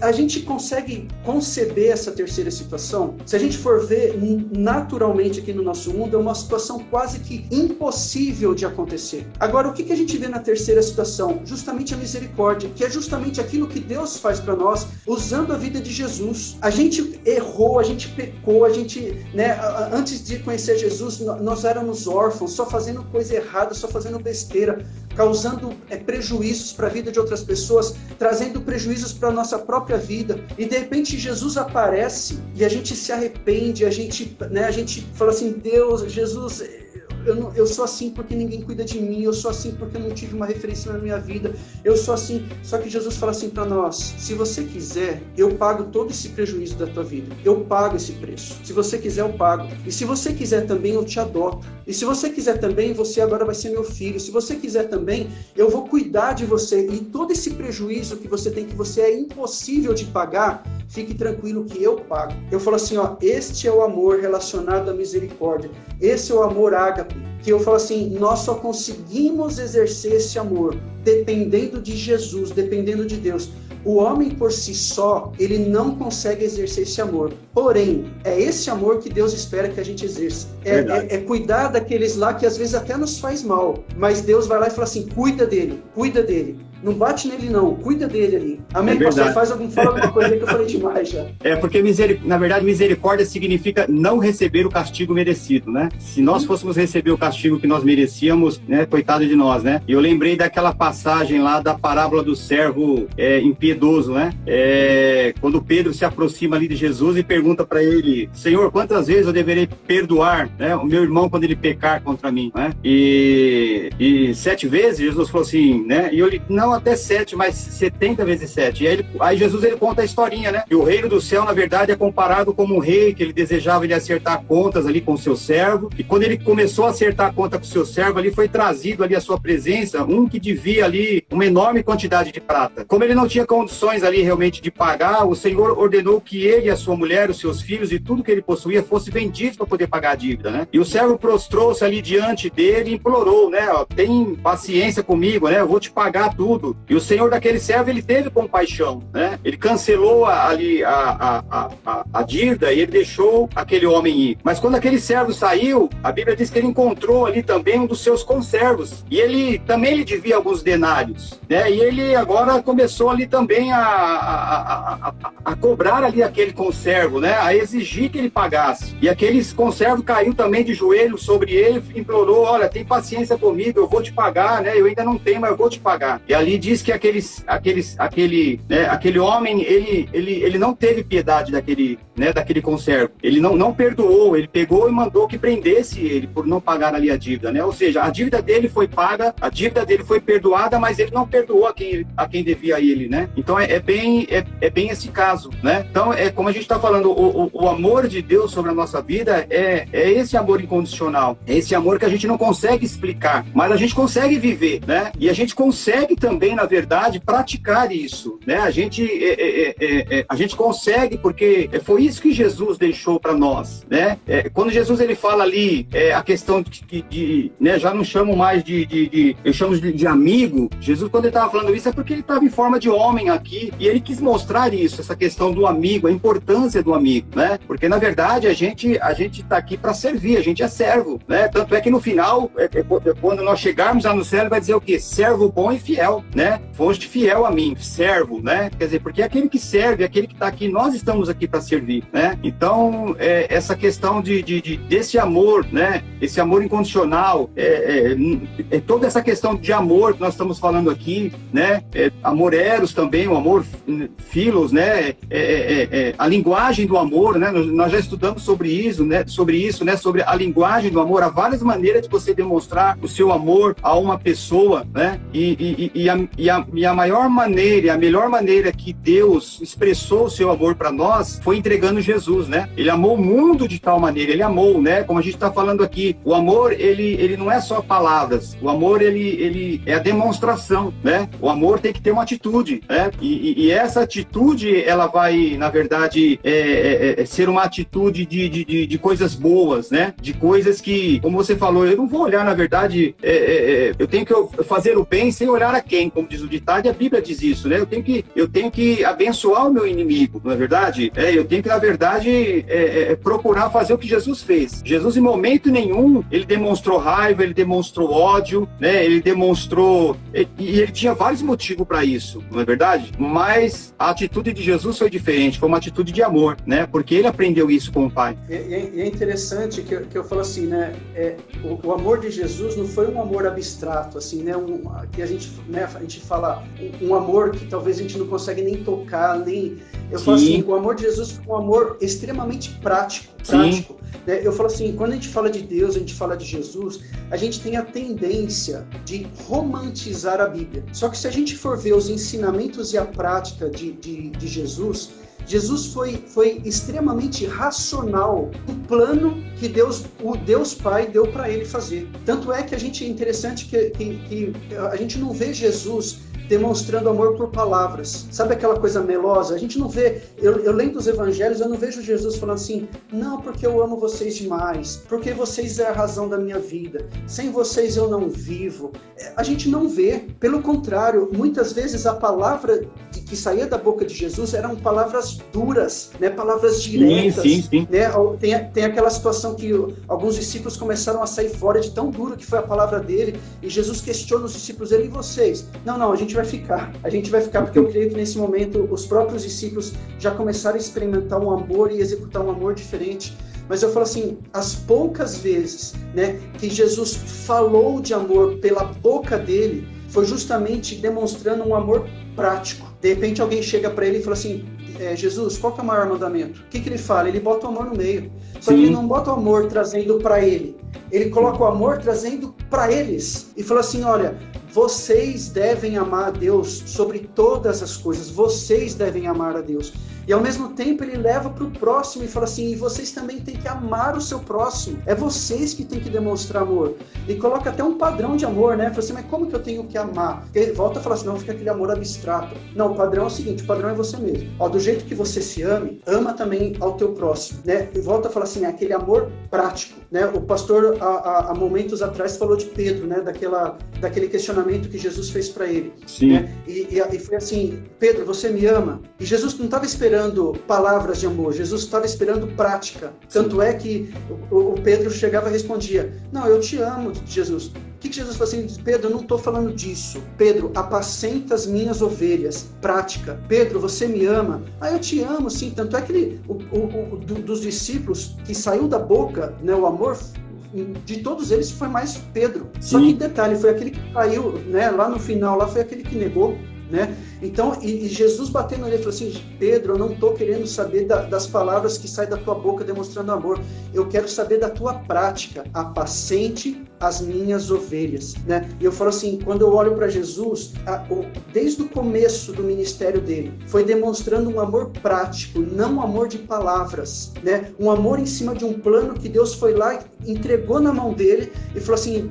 Speaker 2: A gente consegue conceber essa terceira situação? Se a gente for ver naturalmente aqui no nosso mundo, é uma situação quase que impossível de acontecer. Agora, o que a gente vê na terceira situação? Justamente a misericórdia, que é justamente aquilo que Deus faz para nós usando a vida de Jesus. A gente errou, a gente pecou, a gente, né, antes de conhecer Jesus, nós éramos órfãos, só fazendo coisa errada, só fazendo besteira causando é, prejuízos para a vida de outras pessoas, trazendo prejuízos para a nossa própria vida. E de repente Jesus aparece e a gente se arrepende, a gente, né, a gente fala assim: Deus, Jesus, eu, não, eu sou assim porque ninguém cuida de mim, eu sou assim porque eu não tive uma referência na minha vida, eu sou assim. Só que Jesus fala assim para nós: se você quiser, eu pago todo esse prejuízo da tua vida, eu pago esse preço. Se você quiser, eu pago. E se você quiser também, eu te adoto. E se você quiser também, você agora vai ser meu filho. Se você quiser também, eu vou cuidar de você. E todo esse prejuízo que você tem, que você é impossível de pagar, fique tranquilo que eu pago. Eu falo assim, ó, este é o amor relacionado à misericórdia. Esse é o amor ágape, que eu falo assim, nós só conseguimos exercer esse amor dependendo de Jesus, dependendo de Deus. O homem por si só, ele não consegue exercer esse amor. Porém, é esse amor que Deus espera que a gente exerça. É, é, é, cuidar daqueles lá que às vezes até nos faz mal. Mas Deus vai lá e fala assim: cuida dele, cuida dele. Não bate nele, não. Cuida dele ali. Amém, é pastor? Faz algum, fala alguma coisa que eu falei demais já.
Speaker 1: É, porque, miseric... na verdade, misericórdia significa não receber o castigo merecido, né? Se nós fôssemos receber o castigo que nós merecíamos, né? Coitado de nós, né? E eu lembrei daquela passagem lá da parábola do servo é, impiedoso, né? É, quando Pedro se aproxima ali de Jesus e pergunta para ele: Senhor, quantas vezes eu deverei perdoar né, o meu irmão quando ele pecar contra mim, né? E, e sete vezes, Jesus falou assim, né? E eu não não até sete, mas 70 vezes sete. E aí, ele, aí, Jesus ele conta a historinha, né? Que o reino do céu, na verdade, é comparado como um rei que ele desejava ele acertar contas ali com o seu servo. E quando ele começou a acertar a conta com o seu servo, ali foi trazido ali a sua presença um que devia ali uma enorme quantidade de prata. Como ele não tinha condições ali realmente de pagar, o Senhor ordenou que ele, a sua mulher, os seus filhos e tudo que ele possuía fosse vendido para poder pagar a dívida, né? E o servo prostrou-se ali diante dele e implorou, né? Ó, tem paciência comigo, né? Eu vou te pagar tudo tudo. E o senhor daquele servo, ele teve compaixão, né? Ele cancelou ali a, a, a, a, dívida e ele deixou aquele homem ir. Mas quando aquele servo saiu, a Bíblia diz que ele encontrou ali também um dos seus conservos. E ele também lhe devia alguns denários, né? E ele agora começou ali também a, a, a, a cobrar ali aquele conservo, né? A exigir que ele pagasse. E aquele conservo caiu também de joelho sobre ele implorou, olha, tem paciência comigo, eu vou te pagar, né? Eu ainda não tenho, mas eu vou te pagar. E ali ali diz que aqueles, aqueles, aquele, né, aquele homem, ele, ele, ele não teve piedade daquele, né, daquele conservo. Ele não, não perdoou, ele pegou e mandou que prendesse ele por não pagar ali a dívida, né? Ou seja, a dívida dele foi paga, a dívida dele foi perdoada, mas ele não perdoou a quem, a quem devia a ele, né? Então é, é bem, é, é, bem esse caso, né? Então é como a gente está falando, o, o, o, amor de Deus sobre a nossa vida é, é esse amor incondicional, é esse amor que a gente não consegue explicar, mas a gente consegue viver, né? E a gente consegue também também, na verdade, praticar isso. Né? A, gente, é, é, é, é a gente consegue, porque foi isso que Jesus deixou para nós. Né? É, quando Jesus ele fala ali é, a questão de, de, né, já não chamo mais de, de, de eu chamo de, de, amigo. Jesus, quando ele estava falando isso, é porque ele estava em forma de homem aqui e ele quis mostrar isso, essa questão do amigo, a importância do amigo, né? Porque na verdade a gente a gente está aqui para servir, a gente é servo, né? Tanto é que no final, quando nós chegarmos lá no céu, vai dizer o quê? Servo bom e fiel né? Foste fiel a mim, servo, né? Quer dizer, porque é aquele que serve, é aquele que está aqui, nós estamos aqui para servir, né? Então, é, essa questão de, de, de, desse amor, né? Esse amor incondicional, é, é, é, toda essa questão de amor que nós estamos falando aqui, né? É, amor eros também, o amor filos, né? A linguagem do amor, né? Nós já estudamos sobre isso, né? Sobre isso, né? Sobre a linguagem do amor, há várias maneiras de você demonstrar o seu amor a uma pessoa, né? E, e, e a e, a, e a maior maneira, a melhor maneira que Deus expressou o seu amor para nós foi entregando Jesus, né? Ele amou o mundo de tal maneira, ele amou, né? Como a gente está falando aqui, o amor, ele, ele não é só palavras, o amor, ele, ele é a demonstração, né? O amor tem que ter uma atitude, né? E, e, e essa atitude, ela vai, na verdade, é, é, é ser uma atitude de, de, de, de, coisas boas, né? De coisas que, como você falou, eu não vou olhar, na verdade, é, é, é eu tenho que fazer o bem sem olhar a quem, como diz o ditado, e a Bíblia diz isso, né? Eu tenho que, eu tenho que abençoar o meu inimigo, não é verdade? É, eu tenho que, na verdade, procurar fazer o que Jesus fez. Jesus, em momento nenhum, ele demonstrou raiva, ele demonstrou ódio, né? Ele demonstrou. E ele tinha vários motivos para isso, não é verdade? Mas a atitude de Jesus foi diferente, foi uma atitude de amor, né? Porque ele aprendeu isso com o Pai.
Speaker 2: E, e é interessante que, que eu falo assim, né? É, o, o, amor de Jesus não foi um amor abstrato, assim, né? Um, que a gente, né? A gente fala um, amor que talvez a gente não consegue nem tocar, nem. Eu Sim. falo assim, o amor de Jesus foi um amor extremamente prático, prático. Né? Eu falo assim, quando a gente fala de Deus, a gente fala de Jesus, a gente tem a tendência de romantizar a Bíblia. Só que se a gente for ver os ensinamentos e a prática de, de, de Jesus, Jesus foi, foi extremamente racional no plano que Deus, o Deus Pai deu para ele fazer. Tanto é que a gente é interessante que, que, que a gente não vê Jesus demonstrando amor por palavras. Sabe aquela coisa melosa? A gente não vê, eu, eu lendo os evangelhos, eu não vejo Jesus falando assim, não, porque eu amo vocês demais, porque vocês é a razão da minha vida, sem vocês eu não vivo. É, a gente não vê, pelo contrário, muitas vezes a palavra que saía da boca de Jesus eram palavras duras, né? palavras diretas. Sim, sim, sim. Né? Tem, tem aquela situação que alguns discípulos começaram a sair fora de tão duro que foi a palavra dele, e Jesus questiona os discípulos, ele e vocês? Não, não, a gente vai ficar. A gente vai ficar porque eu creio que nesse momento os próprios discípulos já começaram a experimentar um amor e executar um amor diferente. Mas eu falo assim, as poucas vezes, né, que Jesus falou de amor pela boca dele, foi justamente demonstrando um amor prático. De repente alguém chega para ele e fala assim: é, Jesus, qual que é o maior mandamento? O que, que ele fala? Ele bota o amor no meio. Só Sim. que ele não bota o amor trazendo para ele. Ele coloca o amor trazendo para eles. E fala assim: olha, vocês devem amar a Deus sobre todas as coisas. Vocês devem amar a Deus. E ao mesmo tempo ele leva para o próximo e fala assim: e vocês também têm que amar o seu próximo. É vocês que têm que demonstrar amor. E coloca até um padrão de amor, né? Fala assim: mas como que eu tenho que amar? Porque volta a falar assim: não, fica aquele amor abstrato. Não, o padrão é o seguinte: o padrão é você mesmo. Ó, do jeito que você se ame, ama também ao teu próximo, né? E volta a falar assim: é aquele amor prático, né? O pastor, há, há momentos atrás, falou de Pedro, né? Daquela, daquele questionamento que Jesus fez para ele. Sim. Né? E, e, e foi assim: Pedro, você me ama? E Jesus não estava esperando esperando palavras de amor, Jesus estava esperando prática. Tanto é que o, Pedro chegava e respondia: Não, eu te amo, Jesus. O que, que Jesus falou assim? Pedro, eu não estou falando disso. Pedro, apacenta as minhas ovelhas. Prática. Pedro, você me ama? Ah, eu te amo, sim. Tanto é que ele, o, o, o do, dos discípulos que saiu da boca, né, o amor de todos eles foi mais Pedro. Sim. Só que detalhe, foi aquele que caiu, né, lá no final, lá foi aquele que negou né? Então, e, e, Jesus batendo nele falou assim: Pedro, eu não estou querendo saber da, das palavras que saem da tua boca demonstrando amor, eu quero saber da tua prática, apacente as minhas ovelhas, né? E eu falo assim: quando eu olho para Jesus, a, o, desde o começo do ministério dele, foi demonstrando um amor prático, não um amor de palavras, né? Um amor em cima de um plano que Deus foi lá, entregou na mão dele e falou assim: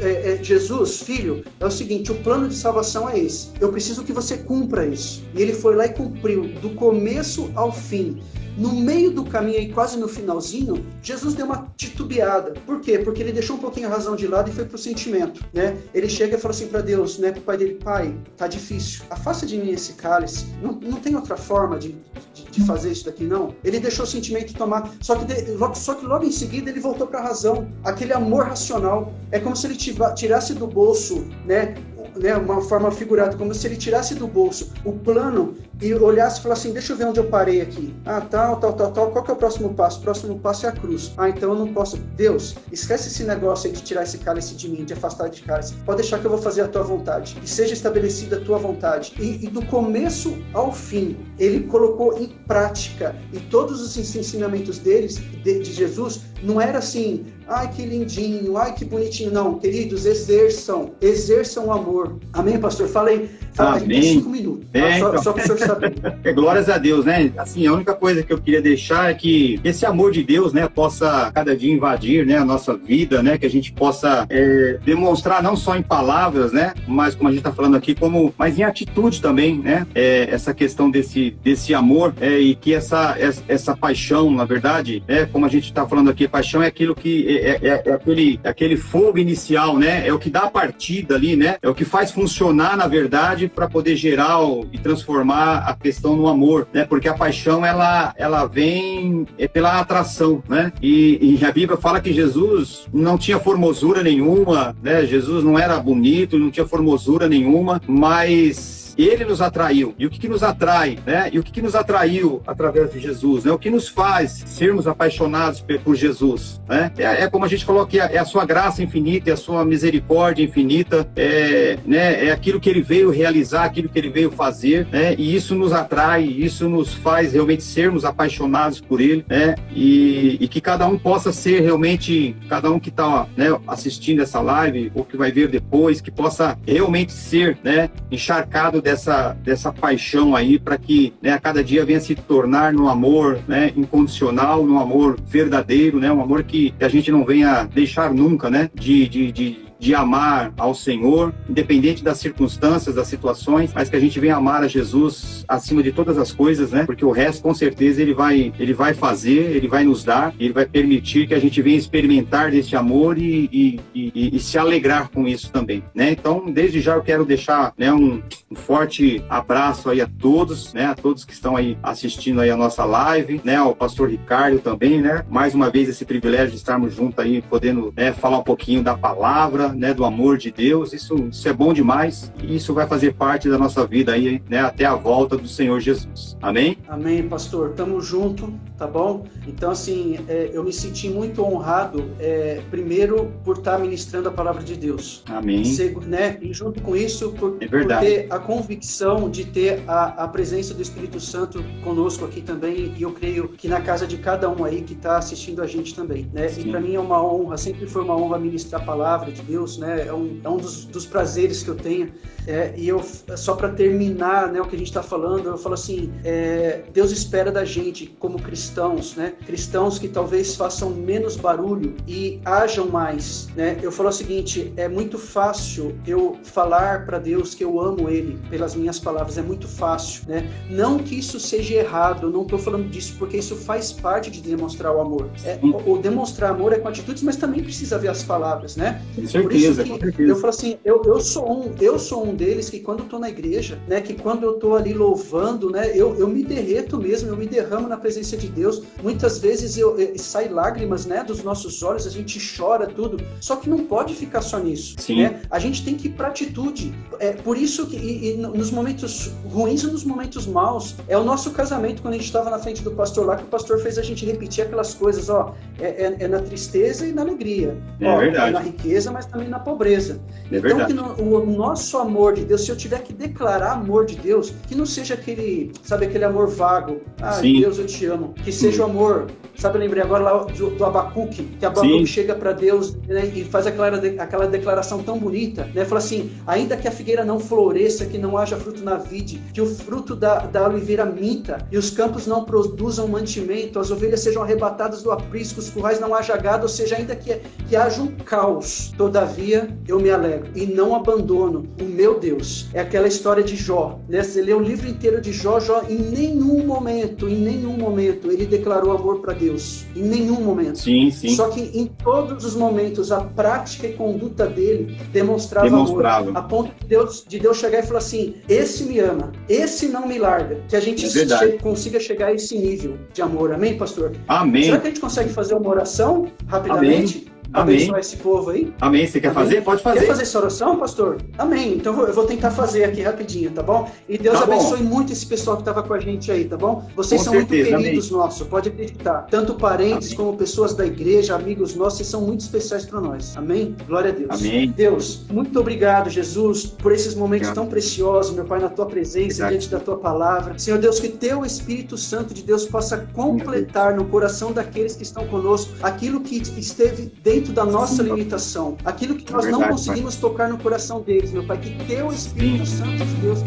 Speaker 2: é, é, Jesus, filho, é o seguinte: o plano de salvação é esse. Eu preciso que você cumpra isso. E ele foi lá e cumpriu, do começo ao fim. No meio do caminho e quase no finalzinho, Jesus deu uma titubeada. Por quê? Porque ele deixou um pouquinho a razão de lado e foi pro sentimento, né? Ele chega e fala assim para Deus, né, pro pai dele, pai, tá difícil. Afasta de mim esse cálice. Não, não tem outra forma de, de, de fazer isso daqui não. Ele deixou o sentimento tomar, só que de, só que logo em seguida ele voltou para a razão, aquele amor racional. É como se ele tirasse do bolso, né, né, uma forma figurada, como se ele tirasse do bolso o plano e olhasse e falasse assim, deixa eu ver onde eu parei aqui. Ah, tal, tal, tal, tal, qual que é o próximo passo? O próximo passo é a cruz. Ah, então eu não posso. Deus, esquece esse negócio aí de tirar esse cálice de mim, de afastar de cálice. Pode deixar que eu vou fazer a tua vontade. E seja estabelecida a tua vontade. E, e do começo ao fim, ele colocou em prática. E todos os ensinamentos deles, de, de Jesus, não era assim, ai que lindinho, ai que bonitinho. Não, queridos, exerçam, exerçam o amor. Amém, pastor? Falei,
Speaker 1: falei Amém. cinco minutos. É, só, então... só para o senhor saber. É, glórias a Deus, né? Assim, a única coisa que eu queria deixar é que esse amor de Deus, né, possa cada dia invadir, né, a nossa vida, né, que a gente possa é, demonstrar não só em palavras, né, mas como a gente está falando aqui, como, mas em atitude também, né, é, essa questão desse, desse amor é, e que essa, essa, essa paixão, na verdade, é como a gente está falando aqui, paixão é aquilo que é, é, é, aquele, aquele fogo inicial, né? É o que dá a partida ali, né? É o que faz funcionar, na verdade, para poder gerar e transformar a questão no amor, né? Porque a paixão ela, ela vem é pela atração, né? E, e a Bíblia fala que Jesus não tinha formosura nenhuma, né? Jesus não era bonito, não tinha formosura nenhuma, mas ele nos atraiu. E o que, que nos atrai, né? E o que, que nos atraiu através de Jesus, né? O que nos faz sermos apaixonados por Jesus, né? É, é como a gente falou aqui, é a sua graça infinita, é a sua misericórdia infinita, é, né? É aquilo que ele veio realizar, aquilo que ele veio fazer, né? E isso nos atrai, isso nos faz realmente sermos apaixonados por ele, né? E, e que cada um possa ser realmente, cada um que está né, assistindo essa live ou que vai ver depois, que possa realmente ser, né? Encharcado dessa, dessa paixão aí para que né, a cada dia venha se tornar no amor né, incondicional, no amor verdadeiro, né, um amor que, a gente não venha deixar nunca né, de, de, de de amar ao Senhor, independente das circunstâncias, das situações, mas que a gente venha amar a Jesus acima de todas as coisas, né? Porque o resto, com certeza, ele vai, ele vai fazer, ele vai nos dar, ele vai permitir que a gente venha experimentar desse amor e, e, e, e se alegrar com isso também, né? Então, desde já eu quero deixar né, um, um, forte abraço aí a todos, né? A todos que estão aí assistindo aí a nossa live, né? Ao pastor Ricardo também, né? Mais uma vez esse privilégio de estarmos juntos aí, podendo né, falar um pouquinho da palavra, né, do amor de Deus, isso, isso é bom demais e isso vai fazer parte da nossa vida aí, né, até a volta do Senhor Jesus. Amém?
Speaker 2: Amém, pastor. Tamo junto, tá bom? Então, assim, é, eu me senti muito honrado, é, primeiro, por estar ministrando a palavra de Deus.
Speaker 1: Amém.
Speaker 2: né, e junto com isso, por, é por ter a convicção de ter a, a presença do Espírito Santo conosco aqui também, e eu creio que na casa de cada um aí que está assistindo a gente também, né? Sim. E para mim é uma honra, sempre foi uma honra ministrar a palavra de Deus Deus, né? É um, é um dos, dos prazeres que eu tenho. É, e eu, só para terminar né, o que a gente está falando, eu falo assim: é, Deus espera da gente, como cristãos, né? Cristãos que talvez façam menos barulho e hajam mais. Né? Eu falo o seguinte: é muito fácil eu falar para Deus que eu amo Ele pelas minhas palavras, é muito fácil. Né? Não que isso seja errado, não estou falando disso, porque isso faz parte de demonstrar o amor. É, o, demonstrar amor é com atitudes, mas também precisa ver as palavras, né?
Speaker 1: Com certeza,
Speaker 2: Por isso que eu falo assim: eu, eu, sou um, eu sou um deles que quando eu tô na igreja, né, que quando eu tô ali louvando, né, eu, eu me derreto mesmo, eu me derramo na presença de Deus. Muitas vezes eu, eu sai lágrimas, né, dos nossos olhos, a gente chora tudo. Só que não pode ficar só nisso, Sim. né? A gente tem que ir para atitude. É por isso que e, e nos momentos ruins e nos momentos maus, é o nosso casamento quando a gente estava na frente do pastor lá que o pastor fez a gente repetir aquelas coisas, ó, é, é, é na tristeza e na alegria,
Speaker 1: é ó, verdade.
Speaker 2: na riqueza, mas também na pobreza. É então que no, o nosso amor de Deus, se eu tiver que declarar amor de Deus, que não seja aquele, sabe, aquele amor vago. Ah, Sim. Deus, eu te amo. Que seja o amor. Sabe, eu lembrei agora lá do, do Abacuque, que Abacuque Sim. chega para Deus né, e faz aquela, aquela declaração tão bonita, né? Fala assim: ainda que a figueira não floresça, que não haja fruto na vide, que o fruto da, da oliveira minta e os campos não produzam mantimento, as ovelhas sejam arrebatadas do aprisco, os currais não haja gado, ou seja, ainda que, que haja um caos, todavia eu me alegro e não abandono o meu Deus. É aquela história de Jó. Né? Você lê o livro inteiro de Jó, Jó em nenhum momento, em nenhum momento, ele declarou amor para Deus. Em nenhum momento.
Speaker 1: Sim, sim.
Speaker 2: Só que em todos os momentos, a prática e conduta dele demonstrava, demonstrava. amor. A ponto de Deus, de Deus chegar e falar assim: esse me ama, esse não me larga. Que a gente é che consiga chegar a esse nível de amor. Amém, pastor?
Speaker 1: Amém.
Speaker 2: Será que a gente consegue fazer uma oração rapidamente?
Speaker 1: Amém.
Speaker 2: Abençoar esse povo aí?
Speaker 1: Amém. Você quer Amém. fazer? Pode fazer.
Speaker 2: Quer fazer essa oração, pastor? Amém. Então eu vou tentar fazer aqui rapidinho, tá bom? E Deus tá abençoe bom. muito esse pessoal que estava com a gente aí, tá bom? Vocês com são certeza. muito queridos Amém. nossos, pode acreditar. Tanto parentes Amém. como pessoas da igreja, amigos nossos, vocês são muito especiais para nós. Amém? Glória a Deus.
Speaker 1: Amém.
Speaker 2: Deus, muito obrigado, Jesus, por esses momentos obrigado. tão preciosos, meu Pai, na tua presença, diante da tua palavra. Senhor Deus, que teu Espírito Santo de Deus possa completar no coração daqueles que estão conosco aquilo que esteve dentro da nossa limitação, aquilo que nós não conseguimos tocar no coração deles, meu Pai, que teu Espírito Santo de Deus